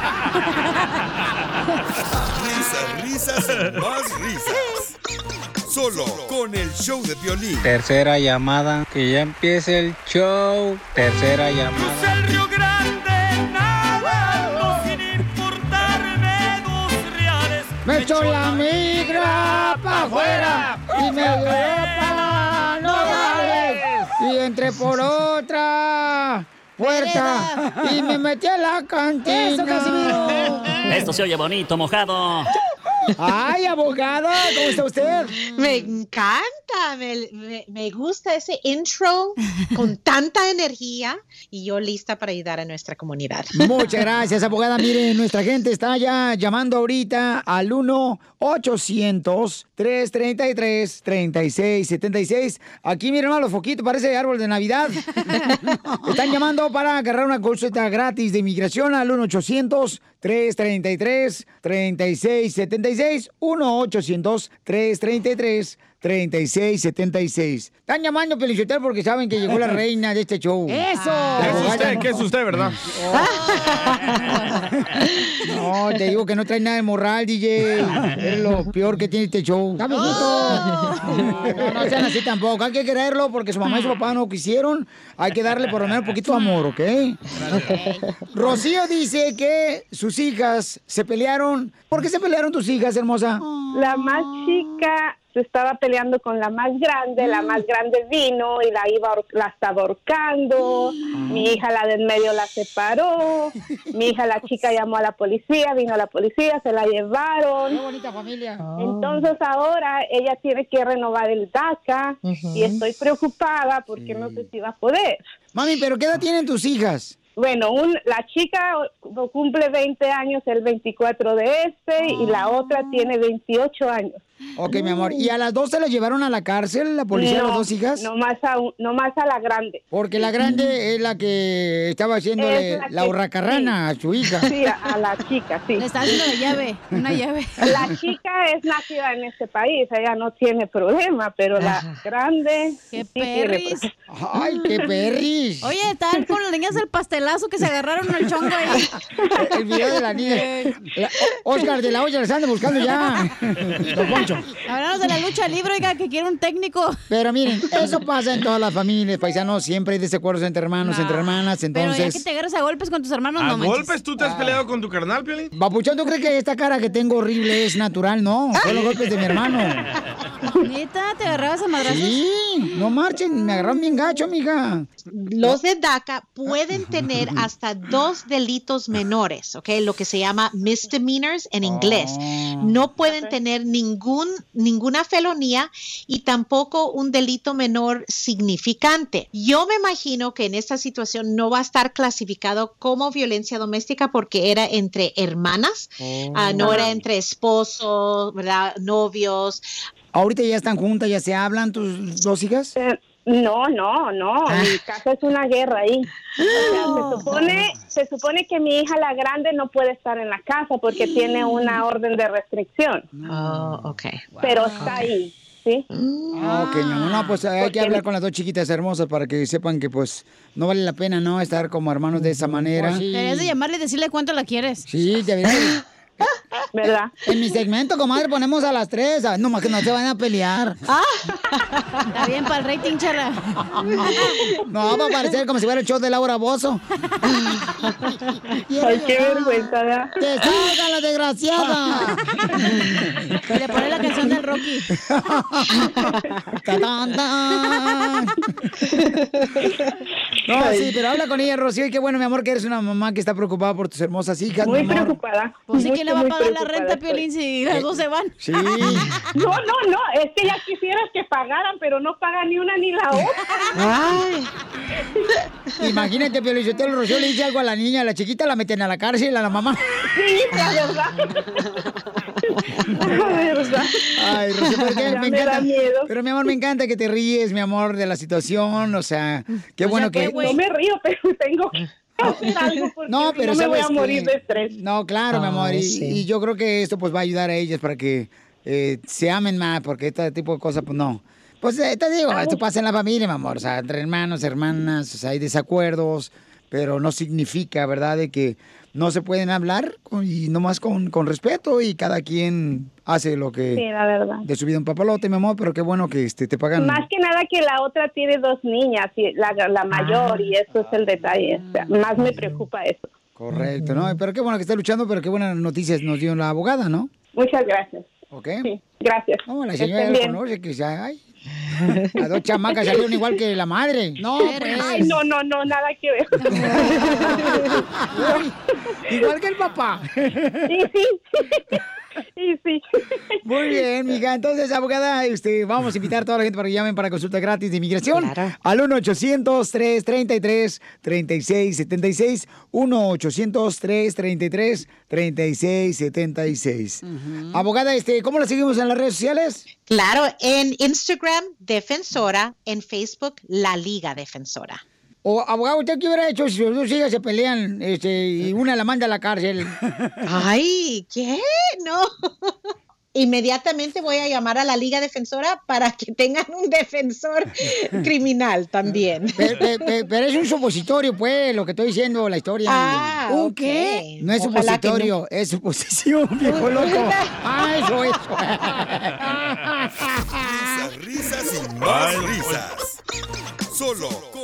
Speaker 1: [laughs]
Speaker 3: Risas, risas y más risas. Solo con el show de violín.
Speaker 34: Tercera llamada, que ya empiece el show. Tercera llamada.
Speaker 35: el Río Grande, nadando sin importarme dos reales.
Speaker 1: Me echó la migra pa' afuera y me dio pa' Nogales y entré por otra puerta y me metí a la cantina.
Speaker 6: Eso, Casimiro.
Speaker 36: Esto se oye bonito, mojado.
Speaker 1: Ay, abogada, ¿cómo está usted?
Speaker 37: Me encanta, me, me- me gusta ese intro con [laughs] tanta energía y yo lista para ayudar a nuestra comunidad.
Speaker 1: Muchas gracias, abogada. Mire, nuestra gente está ya llamando ahorita al 1-800-333-3676. Aquí, miren, a los foquitos, parece árbol de Navidad. [laughs] Están llamando para agarrar una consulta gratis de inmigración al 1-800-333-3676. 1-800-333-3676. Están llamando Pelichotel porque saben que llegó la [laughs] reina de este show.
Speaker 2: ¡Eso! ¿Qué es usted? ¿Qué es usted, verdad? [laughs]
Speaker 1: No, te digo que no trae nada de moral, DJ. Es lo peor que tiene este show. ¡Está viejito! No, no sean así tampoco. Hay que quererlo porque su mamá y su papá no quisieron. Hay que darle por lo menos un poquito de amor, ¿ok? Rocío dice que sus hijas se pelearon. ¿Por qué se pelearon tus hijas, hermosa?
Speaker 38: La más chica se estaba peleando con la más grande, la más grande vino y la iba la estaba ahorcando. Mi hija la de en medio la separó. Mi hija la chica llamó a la policía, vino la policía, se la llevaron.
Speaker 1: Qué bonita familia.
Speaker 38: Entonces ahora ella tiene que renovar el DACA y estoy preocupada porque no sé si va a poder.
Speaker 1: Mami, ¿pero qué edad tienen tus hijas?
Speaker 38: Bueno, un, la chica cumple 20 años el 24 de este y la otra tiene 28 años.
Speaker 1: Ok, mi amor. ¿Y a las dos se las llevaron a la cárcel, la policía,
Speaker 38: No,
Speaker 1: las dos hijas?
Speaker 38: No más a, un- no más a la grande.
Speaker 1: Porque la grande es la que estaba haciéndole
Speaker 38: Es la
Speaker 1: la
Speaker 38: que-
Speaker 1: hurracarrana a su hija.
Speaker 38: Sí, a, a la chica, sí.
Speaker 6: Le está haciendo la llave, una llave.
Speaker 38: La chica es nacida en este país, ella no tiene problema, pero la grande
Speaker 6: ¡Qué
Speaker 38: sí
Speaker 6: perris!
Speaker 1: ¡Ay, qué perris!
Speaker 6: Oye, están con las niñas del pastelazo que se agarraron el chongo ahí.
Speaker 1: El video de la niña. Oscar de la olla les anda buscando ya. [laughs]
Speaker 6: Hablamos de la lucha libre, oiga, que quiere un técnico.
Speaker 1: Pero miren, eso pasa en todas las familias, paisanos. Siempre hay desacuerdos entre hermanos, entre hermanas.
Speaker 6: Pero ya que
Speaker 1: Entonces,
Speaker 6: te agarras a golpes con tus hermanos,
Speaker 2: ¿A
Speaker 6: no manches.
Speaker 2: golpes tú te has peleado con tu carnal, Piolín?
Speaker 1: Papuchón, ¿tú crees que esta cara que tengo horrible es natural? No, son los golpes de mi hermano.
Speaker 6: Neta, te agarrabas a madrazos.
Speaker 1: Sí, no marchen, me agarraron bien gacho, mija.
Speaker 37: Los de DACA pueden tener hasta dos delitos menores, ¿ok? Lo que se llama misdemeanors en inglés. No pueden tener ningún, ninguna felonía y tampoco un delito menor significante. Yo me imagino que en esta situación no va a estar clasificado como violencia doméstica porque era entre hermanas, ah, no era entre esposos, ¿verdad? Novios.
Speaker 1: ¿Ahorita ya están juntas, ya se hablan tus dos hijas?
Speaker 38: Eh, No, no, no, mi casa es una guerra ahí. O sea, se supone, se supone que mi hija la grande no puede estar en la casa porque tiene una orden de restricción,
Speaker 37: Oh, ok.
Speaker 38: pero está ahí, ¿sí?
Speaker 1: Ah, ok, amor. No, pues hay que hablar con las dos chiquitas hermosas para que sepan que pues no vale la pena, ¿no? Estar como hermanos de esa manera.
Speaker 6: Deberías de llamarle y decirle cuánto la quieres.
Speaker 1: Sí, deberías.
Speaker 38: ¿Verdad?
Speaker 1: En mi segmento, comadre, ponemos a las tres. ah, No más que no se vayan a pelear.
Speaker 6: Está bien para el rating, charla.
Speaker 1: No, va a parecer como si fuera el show de Laura Bozo.
Speaker 38: Ay, qué vergüenza, ¿verdad?
Speaker 1: ¡Que salga la desgraciada!
Speaker 6: Y le pone la canción del Rocky.
Speaker 1: ¡Tatán, tan! No, sí, pero habla con ella, Rocío, y qué bueno, mi amor, que eres una mamá que está preocupada por tus hermosas hijas.
Speaker 38: Muy preocupada.
Speaker 6: Pues sí, ¿quién le va a pagar la renta. Piolín, si las dos se van?
Speaker 1: Sí. [laughs]
Speaker 38: No, no, no, es que ya quisieras que pagaran, pero no pagan ni una ni la otra.
Speaker 1: Imagínate, Pio Lizotelo, Rocío le dice algo a la niña, a la chiquita la meten a la cárcel, a la mamá.
Speaker 38: Sí, la verdad. [laughs] La verdad.
Speaker 1: Ay, Rocío, ¿por qué?
Speaker 38: Ya
Speaker 1: Me
Speaker 38: me
Speaker 1: encanta.
Speaker 38: da miedo.
Speaker 1: Pero mi amor, me encanta que te ríes, mi amor, de la situación. O sea, qué bueno que.
Speaker 38: No me río, pero tengo que hacer algo [laughs] porque
Speaker 1: No, pero
Speaker 38: no me voy a
Speaker 1: ¿sabes
Speaker 38: morir de estrés.
Speaker 1: No, claro, mi
Speaker 38: Ah,
Speaker 1: amor. Y,
Speaker 38: sí.
Speaker 1: y yo creo que esto pues va a ayudar a ellas para que eh, se amen más, porque este tipo de cosas, pues no. Pues eh, te digo, esto pasa en la familia, mi amor. O sea, entre hermanos, hermanas, o sea, hay desacuerdos, pero no significa, ¿verdad?, de que no se pueden hablar y nomás con, con respeto y cada quien hace lo que
Speaker 38: Sí, la verdad.
Speaker 1: de su vida un papalote, mi amor, pero qué bueno que este, te pagan.
Speaker 38: Más que nada que la otra tiene dos niñas, y la, la mayor, y eso es el detalle. O sea, más me preocupa eso.
Speaker 1: Correcto, ¿no? Pero qué bueno que está luchando, pero qué buenas noticias nos dio la abogada, ¿no?
Speaker 38: Muchas gracias.
Speaker 1: ¿Ok?
Speaker 38: Sí, gracias.
Speaker 1: No, la
Speaker 38: Que
Speaker 1: señora
Speaker 38: estén
Speaker 1: ya
Speaker 38: bien.
Speaker 1: conoce, que ya, ay, [laughs] las dos chamacas salieron igual que la madre. No, pues.
Speaker 38: Ay, no, no, no, nada que ver. [laughs]
Speaker 1: Igual que el papá.
Speaker 38: Sí, sí. [laughs] Sí, sí.
Speaker 1: Muy bien, mija. Entonces, abogada, este, vamos a invitar a toda la gente para que llamen para consulta gratis de inmigración al 1-800-333-3676. 1-800-333-3676. Abogada, este, ¿cómo la seguimos en las redes sociales?
Speaker 37: Claro, en Instagram, Defensora, en Facebook, La Liga Defensora.
Speaker 1: O, abogado, ¿usted qué hubiera hecho si sus dos hijas se pelean este, y una la manda a la cárcel?
Speaker 37: Ay, ¿qué? No. [laughs] Inmediatamente voy a llamar a la Liga Defensora para que tengan un defensor [laughs] criminal también.
Speaker 1: Pero, pero- pero- pero es un supositorio, pues, lo que estoy diciendo, la historia.
Speaker 37: Ah,
Speaker 1: ¿Un
Speaker 37: ok.
Speaker 1: qué? No es
Speaker 37: Ojalá
Speaker 1: supositorio, es suposición, [laughs] viejo loco. Ah, eso, eso.
Speaker 3: Risas, risas y más risas. Solo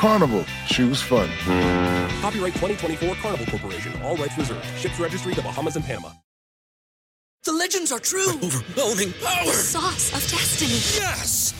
Speaker 39: Carnival, choose fun.
Speaker 40: Copyright 2024 Carnival Corporation. All rights reserved. Ships registry the Bahamas and Panama.
Speaker 41: The legends are true. overwhelming power! The sauce of destiny. Yes!